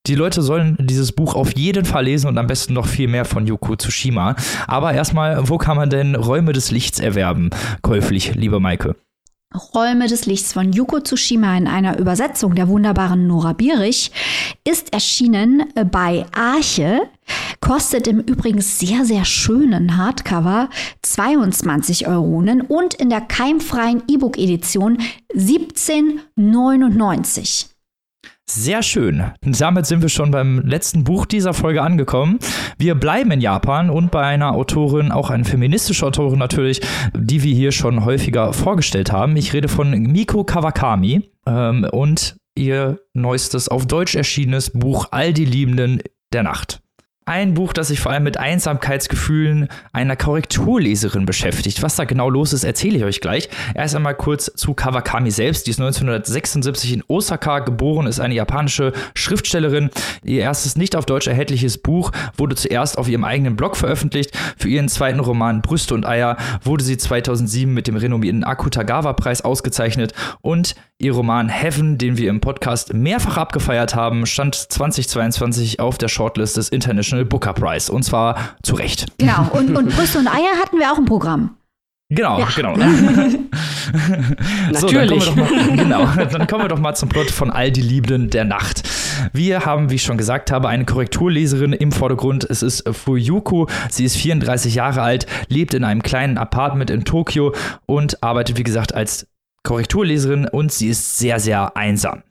Die Leute sollen dieses Buch auf jeden Fall lesen und am besten noch viel mehr von Yoko Tsushima. Aber erstmal, wo kann man denn Räume des Lichts erwerben, käuflich, liebe Maike? Räume des Lichts von Yuko Tsushima in einer Übersetzung der wunderbaren Nora Bierich ist erschienen bei Arche, kostet im Übrigen sehr, sehr schönen Hardcover 22 Euronen und in der keimfreien E-Book-Edition 17,99. Sehr schön. Damit sind wir schon beim letzten Buch dieser Folge angekommen. Wir bleiben in Japan und bei einer Autorin, auch eine feministische Autorin natürlich, die wir hier schon häufiger vorgestellt haben. Ich rede von Miko Kawakami ähm, und ihr neuestes auf Deutsch erschienenes Buch All die Liebenden der Nacht. Ein Buch, das sich vor allem mit Einsamkeitsgefühlen einer Korrekturleserin beschäftigt. Was da genau los ist, erzähle ich euch gleich. Erst einmal kurz zu Kawakami selbst. Die ist 1976 in Osaka geboren, ist eine japanische Schriftstellerin. Ihr erstes nicht auf Deutsch erhältliches Buch wurde zuerst auf ihrem eigenen Blog veröffentlicht. Für ihren zweiten Roman Brüste und Eier wurde sie 2007 mit dem renommierten Akutagawa-Preis ausgezeichnet und ihr Roman Heaven, den wir im Podcast mehrfach abgefeiert haben, stand 2022 auf der Shortlist des International Booker Prize. Und zwar zu Recht. Genau. Und, und Brüste und Eier hatten wir auch im Programm. Genau, ja. genau. <laughs> so, dann kommen, wir doch mal, genau, dann kommen wir doch mal zum Plot von All die Liebenden der Nacht. Wir haben, wie ich schon gesagt habe, eine Korrekturleserin im Vordergrund. Es ist Fuyuko. Sie ist 34 Jahre alt, lebt in einem kleinen Apartment in Tokio und arbeitet, wie gesagt, als Korrekturleserin und sie ist sehr, sehr einsam.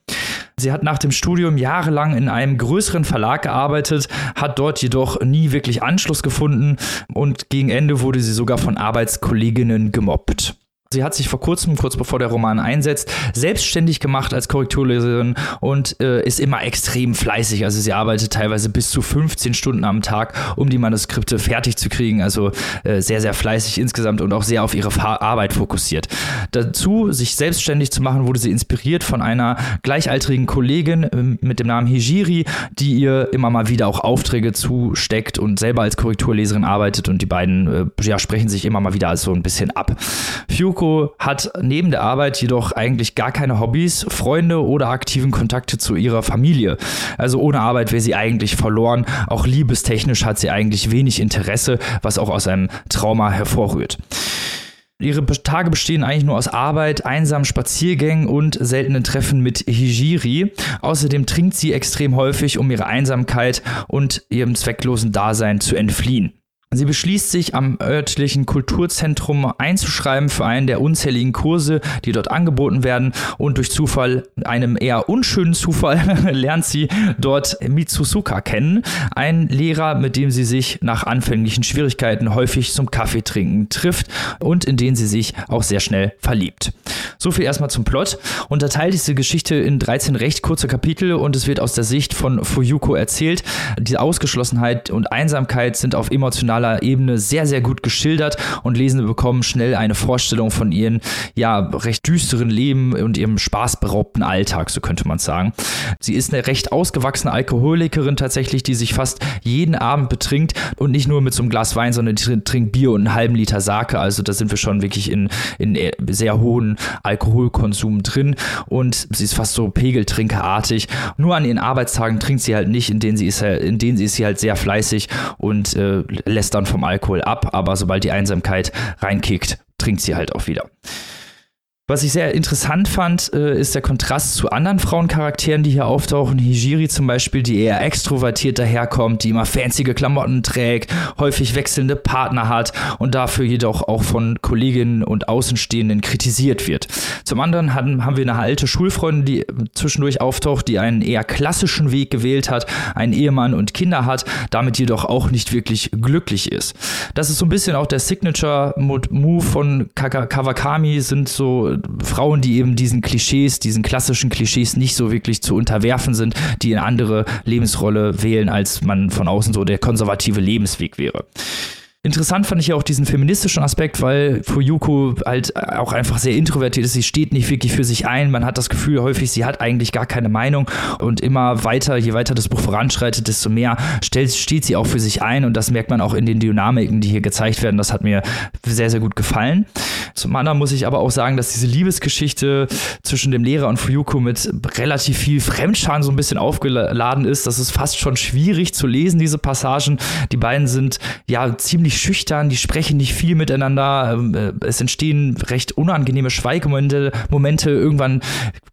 Sie hat nach dem Studium jahrelang in einem größeren Verlag gearbeitet, hat dort jedoch nie wirklich Anschluss gefunden und gegen Ende wurde sie sogar von Arbeitskolleginnen gemobbt. Sie hat sich vor kurzem, kurz bevor der Roman einsetzt, selbstständig gemacht als Korrekturleserin und äh, ist immer extrem fleißig. Also sie arbeitet teilweise bis zu 15 Stunden am Tag, um die Manuskripte fertig zu kriegen. Also äh, sehr, sehr fleißig insgesamt und auch sehr auf ihre Fa Arbeit fokussiert. Dazu, sich selbstständig zu machen, wurde sie inspiriert von einer gleichaltrigen Kollegin äh, mit dem Namen Hijiri, die ihr immer mal wieder auch Aufträge zusteckt und selber als Korrekturleserin arbeitet und die beiden äh, ja, sprechen sich immer mal wieder so ein bisschen ab. Fuko hat neben der Arbeit jedoch eigentlich gar keine Hobbys, Freunde oder aktiven Kontakte zu ihrer Familie. Also ohne Arbeit wäre sie eigentlich verloren. Auch liebestechnisch hat sie eigentlich wenig Interesse, was auch aus einem Trauma hervorrührt. Ihre Tage bestehen eigentlich nur aus Arbeit, einsamen Spaziergängen und seltenen Treffen mit Hijiri. Außerdem trinkt sie extrem häufig, um ihre Einsamkeit und ihrem zwecklosen Dasein zu entfliehen. Sie beschließt sich, am örtlichen Kulturzentrum einzuschreiben für einen der unzähligen Kurse, die dort angeboten werden. Und durch Zufall, einem eher unschönen Zufall, <laughs> lernt sie dort Mitsusuka kennen, einen Lehrer, mit dem sie sich nach anfänglichen Schwierigkeiten häufig zum Kaffeetrinken trifft und in den sie sich auch sehr schnell verliebt. So viel erstmal zum Plot. Unterteilt diese Geschichte in 13 recht kurze Kapitel und es wird aus der Sicht von Fuyuko erzählt. Die Ausgeschlossenheit und Einsamkeit sind auf emotionalen emotionaler Ebene sehr, sehr gut geschildert und Lesende bekommen schnell eine Vorstellung von ihrem, ja, recht düsteren Leben und ihrem spaßberaubten Alltag, so könnte man sagen. Sie ist eine recht ausgewachsene Alkoholikerin tatsächlich, die sich fast jeden Abend betrinkt und nicht nur mit so einem Glas Wein, sondern trinkt Bier und einen halben Liter Sake. Also da sind wir schon wirklich in, in sehr hohen Alkoholkonsum drin und sie ist fast so Pegeltrinkerartig. Nur an ihren Arbeitstagen trinkt sie halt nicht, in denen sie ist, in denen sie ist sie halt sehr fleißig und äh, lässt dann vom Alkohol ab, aber sobald die Einsamkeit reinkickt, trinkt sie halt auch wieder. Was ich sehr interessant fand, äh, ist der Kontrast zu anderen Frauencharakteren, die hier auftauchen. Hijiri zum Beispiel, die eher extrovertiert daherkommt, die immer fancy Klamotten trägt, häufig wechselnde Partner hat und dafür jedoch auch von Kolleginnen und Außenstehenden kritisiert wird. Zum anderen haben, wir eine alte Schulfreundin, die zwischendurch auftaucht, die einen eher klassischen Weg gewählt hat, einen Ehemann und Kinder hat, damit jedoch auch nicht wirklich glücklich ist. Das ist so ein bisschen auch der Signature-Move von Kawakami, sind so Frauen, die eben diesen Klischees, diesen klassischen Klischees nicht so wirklich zu unterwerfen sind, die eine andere Lebensrolle wählen, als man von außen so der konservative Lebensweg wäre. Interessant fand ich ja auch diesen feministischen Aspekt, weil Fuyuko halt auch einfach sehr introvertiert ist. Sie steht nicht wirklich für sich ein. Man hat das Gefühl häufig, sie hat eigentlich gar keine Meinung. Und immer weiter, je weiter das Buch voranschreitet, desto mehr steht sie auch für sich ein. Und das merkt man auch in den Dynamiken, die hier gezeigt werden. Das hat mir sehr, sehr gut gefallen. Zum anderen muss ich aber auch sagen, dass diese Liebesgeschichte zwischen dem Lehrer und Fuyuko mit relativ viel Fremdscham so ein bisschen aufgeladen ist. Das ist fast schon schwierig zu lesen, diese Passagen. Die beiden sind ja ziemlich schüchtern, die sprechen nicht viel miteinander. Ähm, äh, es entstehen recht unangenehme Schweigemomente. Momente. Irgendwann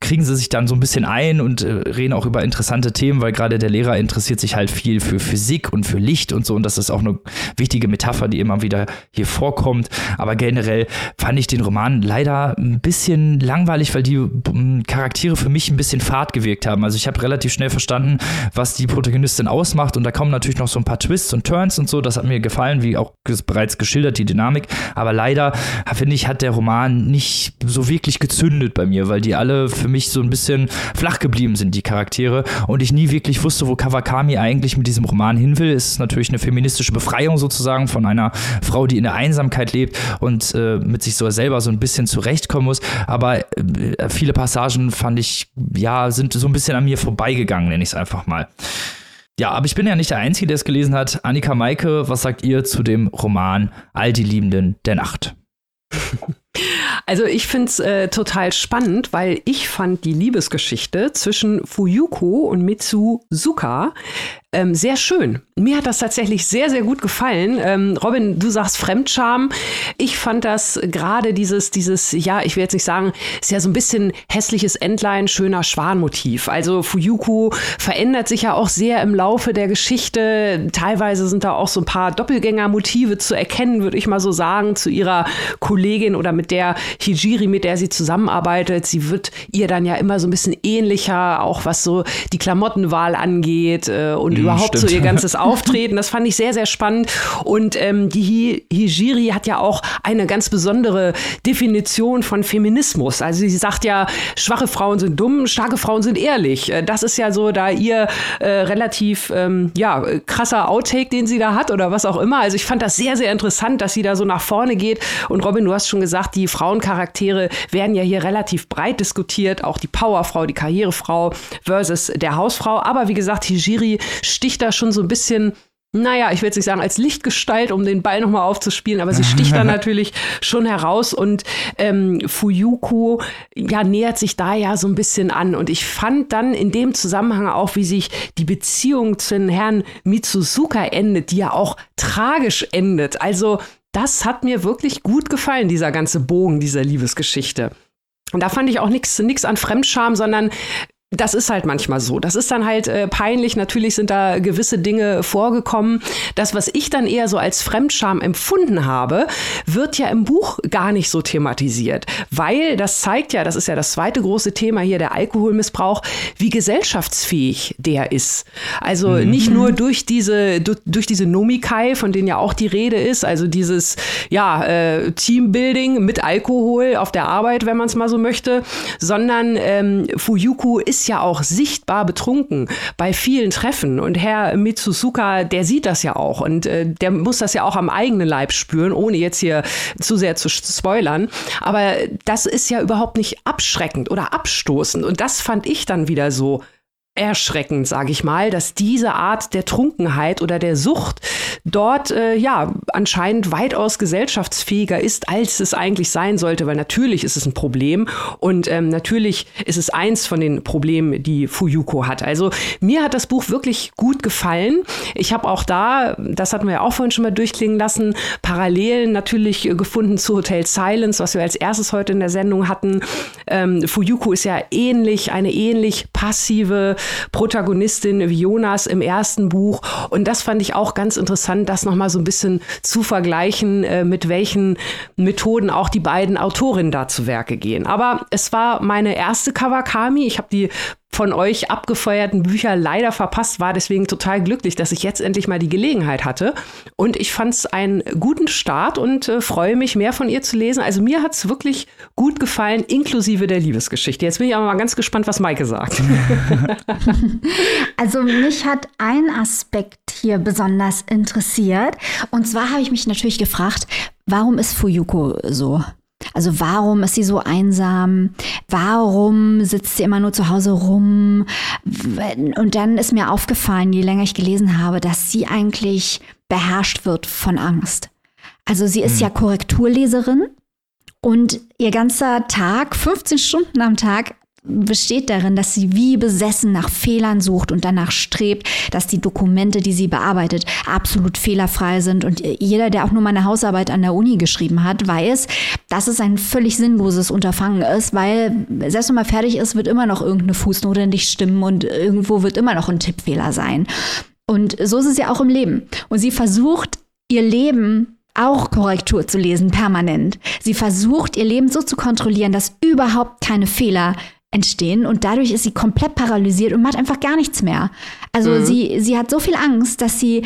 kriegen sie sich dann so ein bisschen ein und äh, reden auch über interessante Themen, weil gerade der Lehrer interessiert sich halt viel für Physik und für Licht und so. Und das ist auch eine wichtige Metapher, die immer wieder hier vorkommt. Aber generell fand ich den Roman leider ein bisschen langweilig, weil die Charaktere für mich ein bisschen fad gewirkt haben. Also ich habe relativ schnell verstanden, was die Protagonistin ausmacht. Und da kommen natürlich noch so ein paar Twists und Turns und so. Das hat mir gefallen, wie auch bereits geschildert, die Dynamik. Aber leider, finde ich, hat der Roman nicht so wirklich gezündet bei mir, weil die alle für mich so ein bisschen flach geblieben sind, die Charaktere. Und ich nie wirklich wusste, wo Kawakami eigentlich mit diesem Roman hin will. Es ist natürlich eine feministische Befreiung sozusagen von einer Frau, die in der Einsamkeit lebt und äh, mit sich so selber so ein bisschen zurechtkommen muss. Aber äh, viele Passagen fand ich, ja, sind so ein bisschen an mir vorbeigegangen, nenne ich es einfach mal. Ja, aber ich bin ja nicht der Einzige, der es gelesen hat. Annika Maike, was sagt ihr zu dem Roman All die Liebenden der Nacht? <laughs> Also ich finde es äh, total spannend, weil ich fand die Liebesgeschichte zwischen Fuyuko und Mitsuzuka ähm, sehr schön. Mir hat das tatsächlich sehr, sehr gut gefallen. Ähm, Robin, du sagst Fremdscham. Ich fand das gerade dieses, dieses, ja, ich will jetzt nicht sagen, ist ja so ein bisschen hässliches Entlein, schöner Schwanmotiv. Also Fuyuko verändert sich ja auch sehr im Laufe der Geschichte. Teilweise sind da auch so ein paar Doppelgängermotive zu erkennen, würde ich mal so sagen, zu ihrer Kollegin oder mit der Hijiri, mit der sie zusammenarbeitet. Sie wird ihr dann ja immer so ein bisschen ähnlicher, auch was so die Klamottenwahl angeht äh, und mhm überhaupt stimmt. so ihr ganzes <laughs> Auftreten. Das fand ich sehr, sehr spannend. Und ähm, die Hijiri hat ja auch eine ganz besondere Definition von Feminismus. Also sie sagt ja, schwache Frauen sind dumm, starke Frauen sind ehrlich. Äh, das ist ja so da ihr äh, relativ ähm, ja, krasser Outtake, den sie da hat oder was auch immer. Also ich fand das sehr, sehr interessant, dass sie da so nach vorne geht. Und Robin, du hast schon gesagt, die Frauencharaktere werden ja hier relativ breit diskutiert. Auch die Powerfrau, die Karrierefrau versus der Hausfrau. Aber wie gesagt, Hijiri sticht da schon so ein bisschen naja, ich will jetzt nicht sagen als Lichtgestalt, um den Ball nochmal aufzuspielen, aber sie sticht da <laughs> natürlich schon heraus und ähm, Fuyuko ja, nähert sich da ja so ein bisschen an. Und ich fand dann in dem Zusammenhang auch, wie sich die Beziehung zu den Herrn Mitsuzuka endet, die ja auch tragisch endet. Also das hat mir wirklich gut gefallen, dieser ganze Bogen dieser Liebesgeschichte. Und da fand ich auch nichts an Fremdscham, sondern das ist halt manchmal so. Das ist dann halt äh, peinlich. Natürlich sind da gewisse Dinge vorgekommen. Das, was ich dann eher so als Fremdscham empfunden habe, wird ja im Buch gar nicht so thematisiert. Weil das zeigt ja, das ist ja das zweite große Thema hier, der Alkoholmissbrauch, wie gesellschaftsfähig der ist. Also mhm. nicht nur durch diese, durch diese Nomikai, von denen ja auch die Rede ist, also dieses, ja, äh, Teambuilding mit Alkohol auf der Arbeit, wenn man es mal so möchte, sondern ähm, Fuyuku ist ja auch sichtbar betrunken bei vielen Treffen. Und Herr Mitsuzuka, der sieht das ja auch. Und äh, der muss das ja auch am eigenen Leib spüren, ohne jetzt hier zu sehr zu spoilern. Aber das ist ja überhaupt nicht abschreckend oder abstoßend. Und das fand ich dann wieder so erschreckend, sage ich mal, dass diese Art der Trunkenheit oder der Sucht dort äh, ja anscheinend weitaus gesellschaftsfähiger ist, als es eigentlich sein sollte, weil natürlich ist es ein Problem und ähm, natürlich ist es eins von den Problemen, die Fuyuko hat. Also mir hat das Buch wirklich gut gefallen. Ich habe auch da, das hatten wir ja auch vorhin schon mal durchklingen lassen, Parallelen natürlich gefunden zu Hotel Silence, was wir als erstes heute in der Sendung hatten. Ähm, Fuyuko ist ja ähnlich, eine ähnlich passive Protagonistin wie Jonas im ersten Buch. Und das fand ich auch ganz interessant, das nochmal so ein bisschen zu vergleichen, äh, mit welchen Methoden auch die beiden Autorinnen da zu Werke gehen. Aber es war meine erste Kawakami. Ich habe die von euch abgefeuerten Bücher leider verpasst, war deswegen total glücklich, dass ich jetzt endlich mal die Gelegenheit hatte. Und ich fand es einen guten Start und äh, freue mich, mehr von ihr zu lesen. Also mir hat es wirklich gut gefallen, inklusive der Liebesgeschichte. Jetzt bin ich aber mal ganz gespannt, was Maike sagt. <laughs> also mich hat ein Aspekt hier besonders interessiert. Und zwar habe ich mich natürlich gefragt, warum ist Fuyuko so? Also warum ist sie so einsam? Warum sitzt sie immer nur zu Hause rum? Und dann ist mir aufgefallen, je länger ich gelesen habe, dass sie eigentlich beherrscht wird von Angst. Also sie ist mhm. ja Korrekturleserin und ihr ganzer Tag, 15 Stunden am Tag, besteht darin, dass sie wie besessen nach Fehlern sucht und danach strebt, dass die Dokumente, die sie bearbeitet, absolut fehlerfrei sind. Und jeder, der auch nur mal eine Hausarbeit an der Uni geschrieben hat, weiß, dass es ein völlig sinnloses Unterfangen ist, weil selbst wenn man fertig ist, wird immer noch irgendeine Fußnote nicht stimmen und irgendwo wird immer noch ein Tippfehler sein. Und so ist es ja auch im Leben. Und sie versucht, ihr Leben auch Korrektur zu lesen, permanent. Sie versucht, ihr Leben so zu kontrollieren, dass überhaupt keine Fehler entstehen und dadurch ist sie komplett paralysiert und macht einfach gar nichts mehr. Also mhm. sie, sie hat so viel Angst, dass sie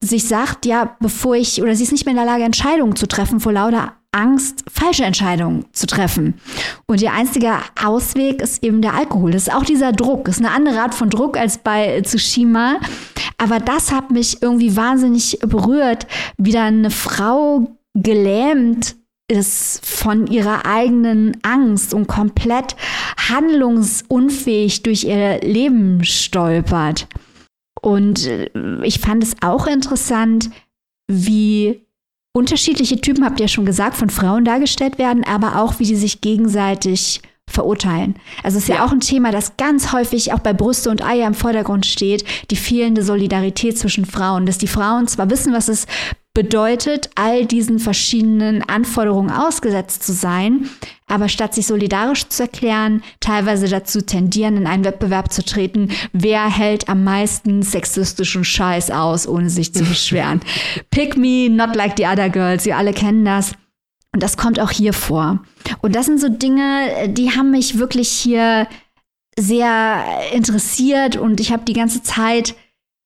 sich sagt, ja, bevor ich, oder sie ist nicht mehr in der Lage, Entscheidungen zu treffen, vor lauter Angst, falsche Entscheidungen zu treffen. Und ihr einziger Ausweg ist eben der Alkohol. Das ist auch dieser Druck. Das ist eine andere Art von Druck als bei Tsushima. Aber das hat mich irgendwie wahnsinnig berührt, wie dann eine Frau gelähmt ist von ihrer eigenen Angst und komplett handlungsunfähig durch ihr Leben stolpert. Und äh, ich fand es auch interessant, wie unterschiedliche Typen, habt ihr schon gesagt, von Frauen dargestellt werden, aber auch, wie die sich gegenseitig verurteilen. Also es ist ja. ja. auch ein Thema, das ganz häufig auch bei Brüste und Eier im Vordergrund steht, die fehlende Solidarität zwischen Frauen, dass die Frauen zwar wissen, was es bedeutet, all diesen verschiedenen Anforderungen ausgesetzt zu sein, aber statt sich solidarisch zu erklären, teilweise dazu tendieren, in einen Wettbewerb zu treten, wer hält am meisten sexistischen Scheiß aus, ohne sich zu beschweren. <laughs> Pick me, not like the other girls, wir alle kennen das. Und das kommt auch hier vor. Und das sind so Dinge, die haben mich wirklich hier sehr interessiert und ich habe die ganze Zeit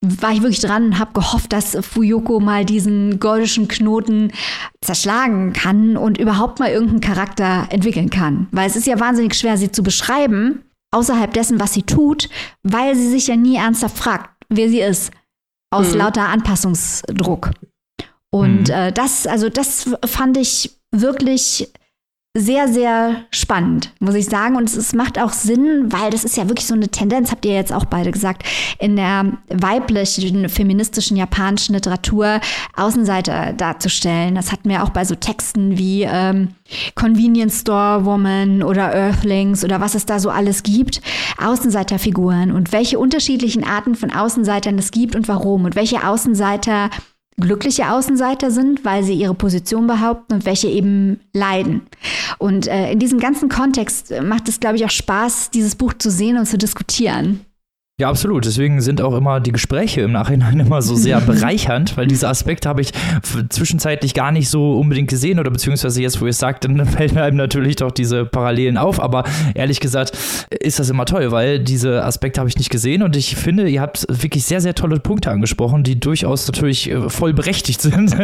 war ich wirklich dran und habe gehofft, dass Fuyoko mal diesen gordischen Knoten zerschlagen kann und überhaupt mal irgendeinen Charakter entwickeln kann. Weil es ist ja wahnsinnig schwer, sie zu beschreiben, außerhalb dessen, was sie tut, weil sie sich ja nie ernsthaft fragt, wer sie ist. Aus mhm. lauter Anpassungsdruck. Und mhm. äh, das, also das fand ich wirklich sehr, sehr spannend, muss ich sagen. Und es, es, macht auch Sinn, weil das ist ja wirklich so eine Tendenz, habt ihr jetzt auch beide gesagt, in der weiblichen, feministischen japanischen Literatur Außenseiter darzustellen. Das hatten wir auch bei so Texten wie ähm, Convenience Store Woman oder Earthlings oder was es da so alles gibt. Außenseiterfiguren und welche unterschiedlichen Arten von Außenseitern es gibt und warum und welche Außenseiter glückliche Außenseiter sind, weil sie ihre Position behaupten und welche eben leiden. Und äh, in diesem ganzen Kontext macht es, glaube ich, auch Spaß, dieses Buch zu sehen und zu diskutieren. Ja, absolut. Deswegen sind auch immer die Gespräche im Nachhinein <laughs> immer so sehr <laughs> bereichernd, weil diese Aspekte habe ich zwischenzeitlich gar nicht so unbedingt gesehen oder beziehungsweise jetzt, wo ihr es sagt, dann <laughs> fällt einem natürlich doch diese Parallelen auf. Aber ehrlich gesagt ist das immer toll, weil diese Aspekte habe ich nicht gesehen und ich finde, ihr habt wirklich sehr, sehr tolle Punkte angesprochen, die durchaus natürlich äh, voll berechtigt sind,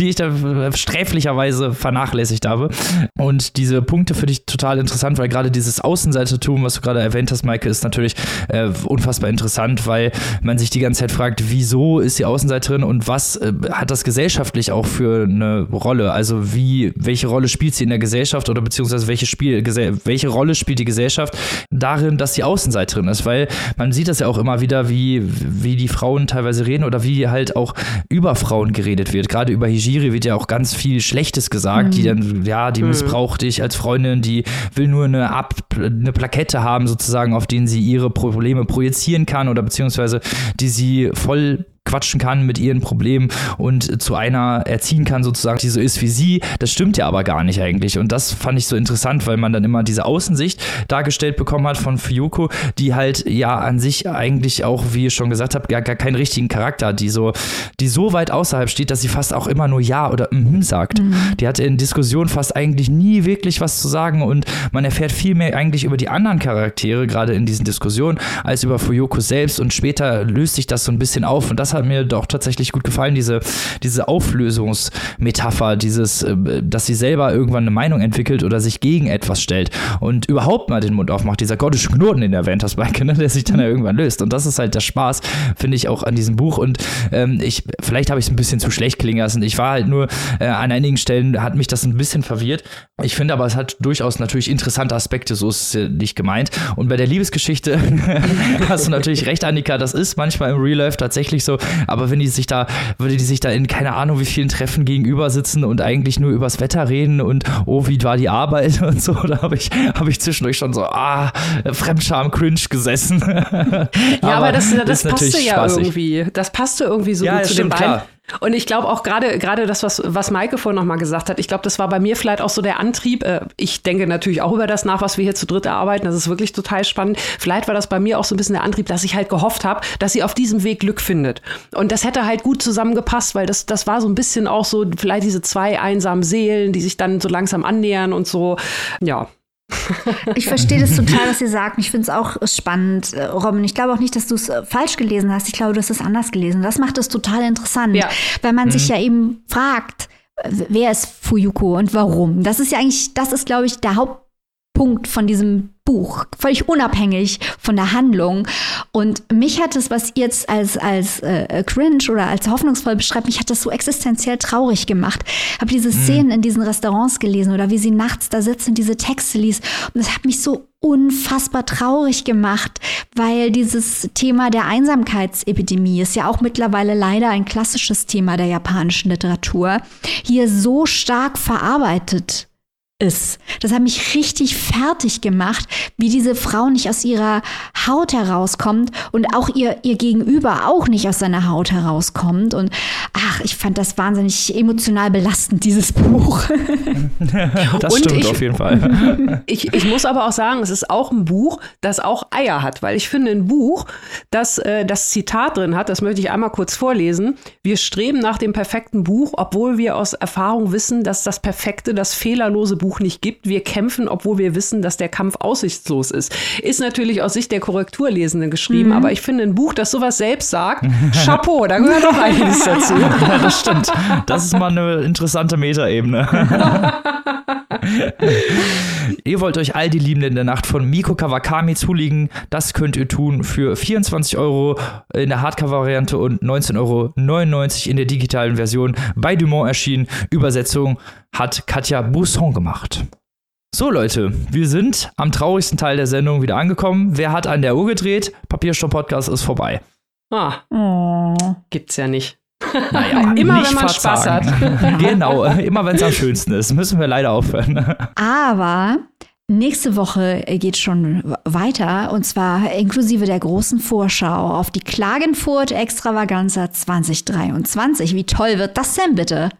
die ich da sträflicherweise vernachlässigt habe. Und diese Punkte finde ich total interessant, weil gerade dieses Außenseitertum, was du gerade erwähnt hast, Maike, ist natürlich äh, unfassbar unfassbar interessant, weil man sich die ganze Zeit fragt, wieso ist die Außenseiterin und was äh, hat das gesellschaftlich auch für eine Rolle? Also wie, welche Rolle spielt sie in der Gesellschaft oder beziehungsweise welche, Spiel, welche Rolle spielt die Gesellschaft darin, dass sie Außenseiterin ist? Weil man sieht das ja auch immer wieder, wie, wie die Frauen teilweise reden oder wie halt auch über Frauen geredet wird. Gerade über Hijiri wird ja auch ganz viel Schlechtes gesagt, mhm. die dann, ja, die mhm. missbraucht dich als Freundin, die will nur eine, Ab, eine Plakette haben, sozusagen, auf denen sie ihre Probleme projiziert projizieren kann oder beziehungsweise die sie voll quatschen kann mit ihren Problemen und zu einer erziehen kann, sozusagen, die so ist wie sie. Das stimmt ja aber gar nicht eigentlich. Und das fand ich so interessant, weil man dann immer diese Außensicht dargestellt bekommen hat von Fuyuko, die halt ja an sich eigentlich auch, wie ich schon gesagt habe, gar, gar keinen richtigen Charakter hat, die so, die so weit außerhalb steht, dass sie fast auch immer nur Ja oder Mhm sagt. Mhm. Die hat in Diskussionen fast eigentlich nie wirklich was zu sagen und man erfährt viel mehr eigentlich über die anderen Charaktere, gerade in diesen Diskussionen, als über Fuyuko selbst und später löst sich das so ein bisschen auf und das hat mir doch tatsächlich gut gefallen, diese, diese Auflösungsmetapher, dieses, äh, dass sie selber irgendwann eine Meinung entwickelt oder sich gegen etwas stellt und überhaupt mal den Mund aufmacht. Dieser gottische Knoten in der Ventusbike, ne, der sich dann ja irgendwann löst. Und das ist halt der Spaß, finde ich, auch an diesem Buch. Und ähm, ich, vielleicht habe ich es ein bisschen zu schlecht klingen lassen. Ich war halt nur äh, an einigen Stellen, hat mich das ein bisschen verwirrt. Ich finde aber, es hat durchaus natürlich interessante Aspekte, so ist es nicht gemeint. Und bei der Liebesgeschichte <laughs> hast du natürlich recht, Annika, das ist manchmal im Real Life tatsächlich so, aber wenn die sich da, würde die sich da in keine Ahnung wie vielen Treffen gegenüber sitzen und eigentlich nur übers Wetter reden und oh, wie war die Arbeit <laughs> und so, da habe ich, habe ich zwischendurch schon so, ah, Fremdscham, cringe gesessen. ja, aber, aber das, das passte ja spaßig. irgendwie. Das passte irgendwie so ja, zu stimmt, den beiden. Klar. Und ich glaube auch gerade gerade das, was, was Maike vorhin nochmal gesagt hat, ich glaube, das war bei mir vielleicht auch so der Antrieb. Äh, ich denke natürlich auch über das nach, was wir hier zu dritt erarbeiten. Das ist wirklich total spannend. Vielleicht war das bei mir auch so ein bisschen der Antrieb, dass ich halt gehofft habe, dass sie auf diesem Weg Glück findet. Und das hätte halt gut zusammengepasst, weil das, das war so ein bisschen auch so, vielleicht diese zwei einsamen Seelen, die sich dann so langsam annähern und so. Ja, ich verstehe das total, was ihr sagt. Ich finde es auch spannend, äh, Robin. Ich glaube auch nicht, dass du es äh, falsch gelesen hast. Ich glaube, du hast es anders gelesen. Das macht es total interessant, ja. weil man mhm. sich ja eben fragt, wer ist Fuyuko und warum. Das ist ja eigentlich, das ist, glaube ich, der Hauptpunkt von diesem Buch, völlig unabhängig von der Handlung. Und mich hat es, was ihr jetzt als, als äh, cringe oder als hoffnungsvoll beschreibt, mich hat das so existenziell traurig gemacht. Habe diese mhm. Szenen in diesen Restaurants gelesen oder wie sie nachts da sitzt und diese Texte liest. Und das hat mich so unfassbar traurig gemacht, weil dieses Thema der Einsamkeitsepidemie ist ja auch mittlerweile leider ein klassisches Thema der japanischen Literatur, hier so stark verarbeitet ist. Das hat mich richtig fertig gemacht, wie diese Frau nicht aus ihrer Haut herauskommt und auch ihr, ihr Gegenüber auch nicht aus seiner Haut herauskommt. Und ach, ich fand das wahnsinnig emotional belastend, dieses Buch. <laughs> das stimmt ich, auf jeden Fall. <laughs> Ich, ich muss aber auch sagen, es ist auch ein Buch, das auch Eier hat, weil ich finde ein Buch, das äh, das Zitat drin hat, das möchte ich einmal kurz vorlesen. Wir streben nach dem perfekten Buch, obwohl wir aus Erfahrung wissen, dass das perfekte, das fehlerlose Buch Buch nicht gibt. Wir kämpfen, obwohl wir wissen, dass der Kampf aussichtslos ist. Ist natürlich aus Sicht der Korrekturlesenden geschrieben, mhm. aber ich finde ein Buch, das sowas selbst sagt, <laughs> Chapeau, da gehört auch einiges dazu. <laughs> Ja, das stimmt. Das ist mal eine interessante Metaebene. <laughs> ihr wollt euch all die Liebenden der Nacht von Miko Kawakami zulegen. Das könnt ihr tun für 24 Euro in der Hardcover-Variante und 19,99 Euro in der digitalen Version. Bei Dumont erschienen. Übersetzung hat Katja Bousson gemacht. So Leute, wir sind am traurigsten Teil der Sendung wieder angekommen. Wer hat an der Uhr gedreht? Papierstopp Podcast ist vorbei. Ah, oh. gibt's ja nicht. <laughs> Naja, immer wenn man Spaß hat. <laughs> <laughs> genau, immer wenn es am schönsten ist, müssen wir leider aufhören. Aber Nächste Woche geht schon weiter und zwar inklusive der großen Vorschau auf die Klagenfurt Extravaganza 2023. Wie toll wird das denn bitte?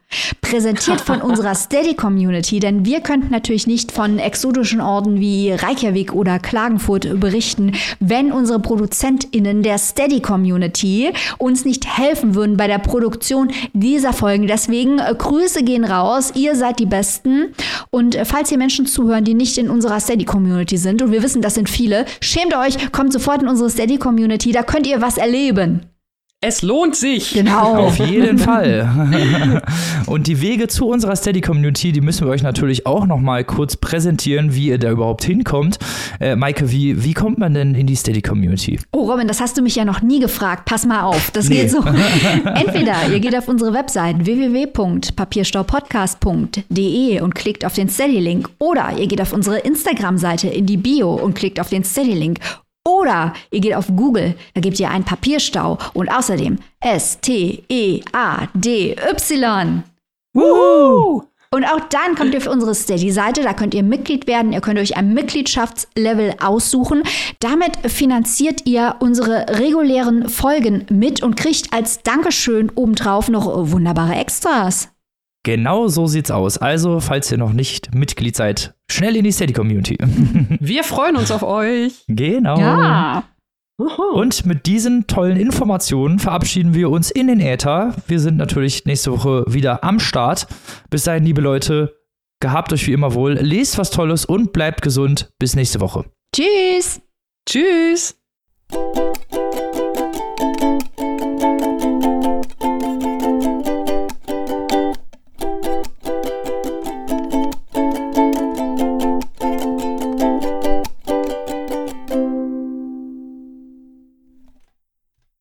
Präsentiert von <laughs> unserer Steady Community, denn wir könnten natürlich nicht von exotischen Orten wie Reykjavik oder Klagenfurt berichten, wenn unsere ProduzentInnen der Steady Community uns nicht helfen würden bei der Produktion dieser Folgen. Deswegen äh, Grüße gehen raus, ihr seid die Besten und äh, falls ihr Menschen zuhören, die nicht in unserer Steady-Community sind, und wir wissen, das sind viele, schämt euch, kommt sofort in unsere Steady-Community, da könnt ihr was erleben. Es lohnt sich. Genau. <laughs> Auf jeden Fall. <laughs> Und die Wege zu unserer Steady Community, die müssen wir euch natürlich auch noch mal kurz präsentieren, wie ihr da überhaupt hinkommt. Äh, Maike, wie, wie kommt man denn in die Steady Community? Oh, Robin, das hast du mich ja noch nie gefragt. Pass mal auf. Das nee. geht so. <laughs> Entweder ihr geht auf unsere Website www.papierstaupodcast.de und klickt auf den Steady-Link oder ihr geht auf unsere Instagram-Seite in die Bio und klickt auf den Steady-Link oder ihr geht auf Google, da gebt ihr einen Papierstau und außerdem S-T-E-A-D-Y. Woohoo! Und auch dann kommt ihr auf unsere Steady-Seite, da könnt ihr Mitglied werden, ihr könnt euch ein Mitgliedschaftslevel aussuchen. Damit finanziert ihr unsere regulären Folgen mit und kriegt als Dankeschön obendrauf noch wunderbare Extras. Genau so sieht's aus. Also, falls ihr noch nicht Mitglied seid, schnell in die Steady Community. <laughs> Wir freuen uns auf euch. Genau. Ja. Und mit diesen tollen Informationen verabschieden wir uns in den Äther. Wir sind natürlich nächste Woche wieder am Start. Bis dahin, liebe Leute, gehabt euch wie immer wohl, lest was Tolles und bleibt gesund. Bis nächste Woche. Tschüss. Tschüss.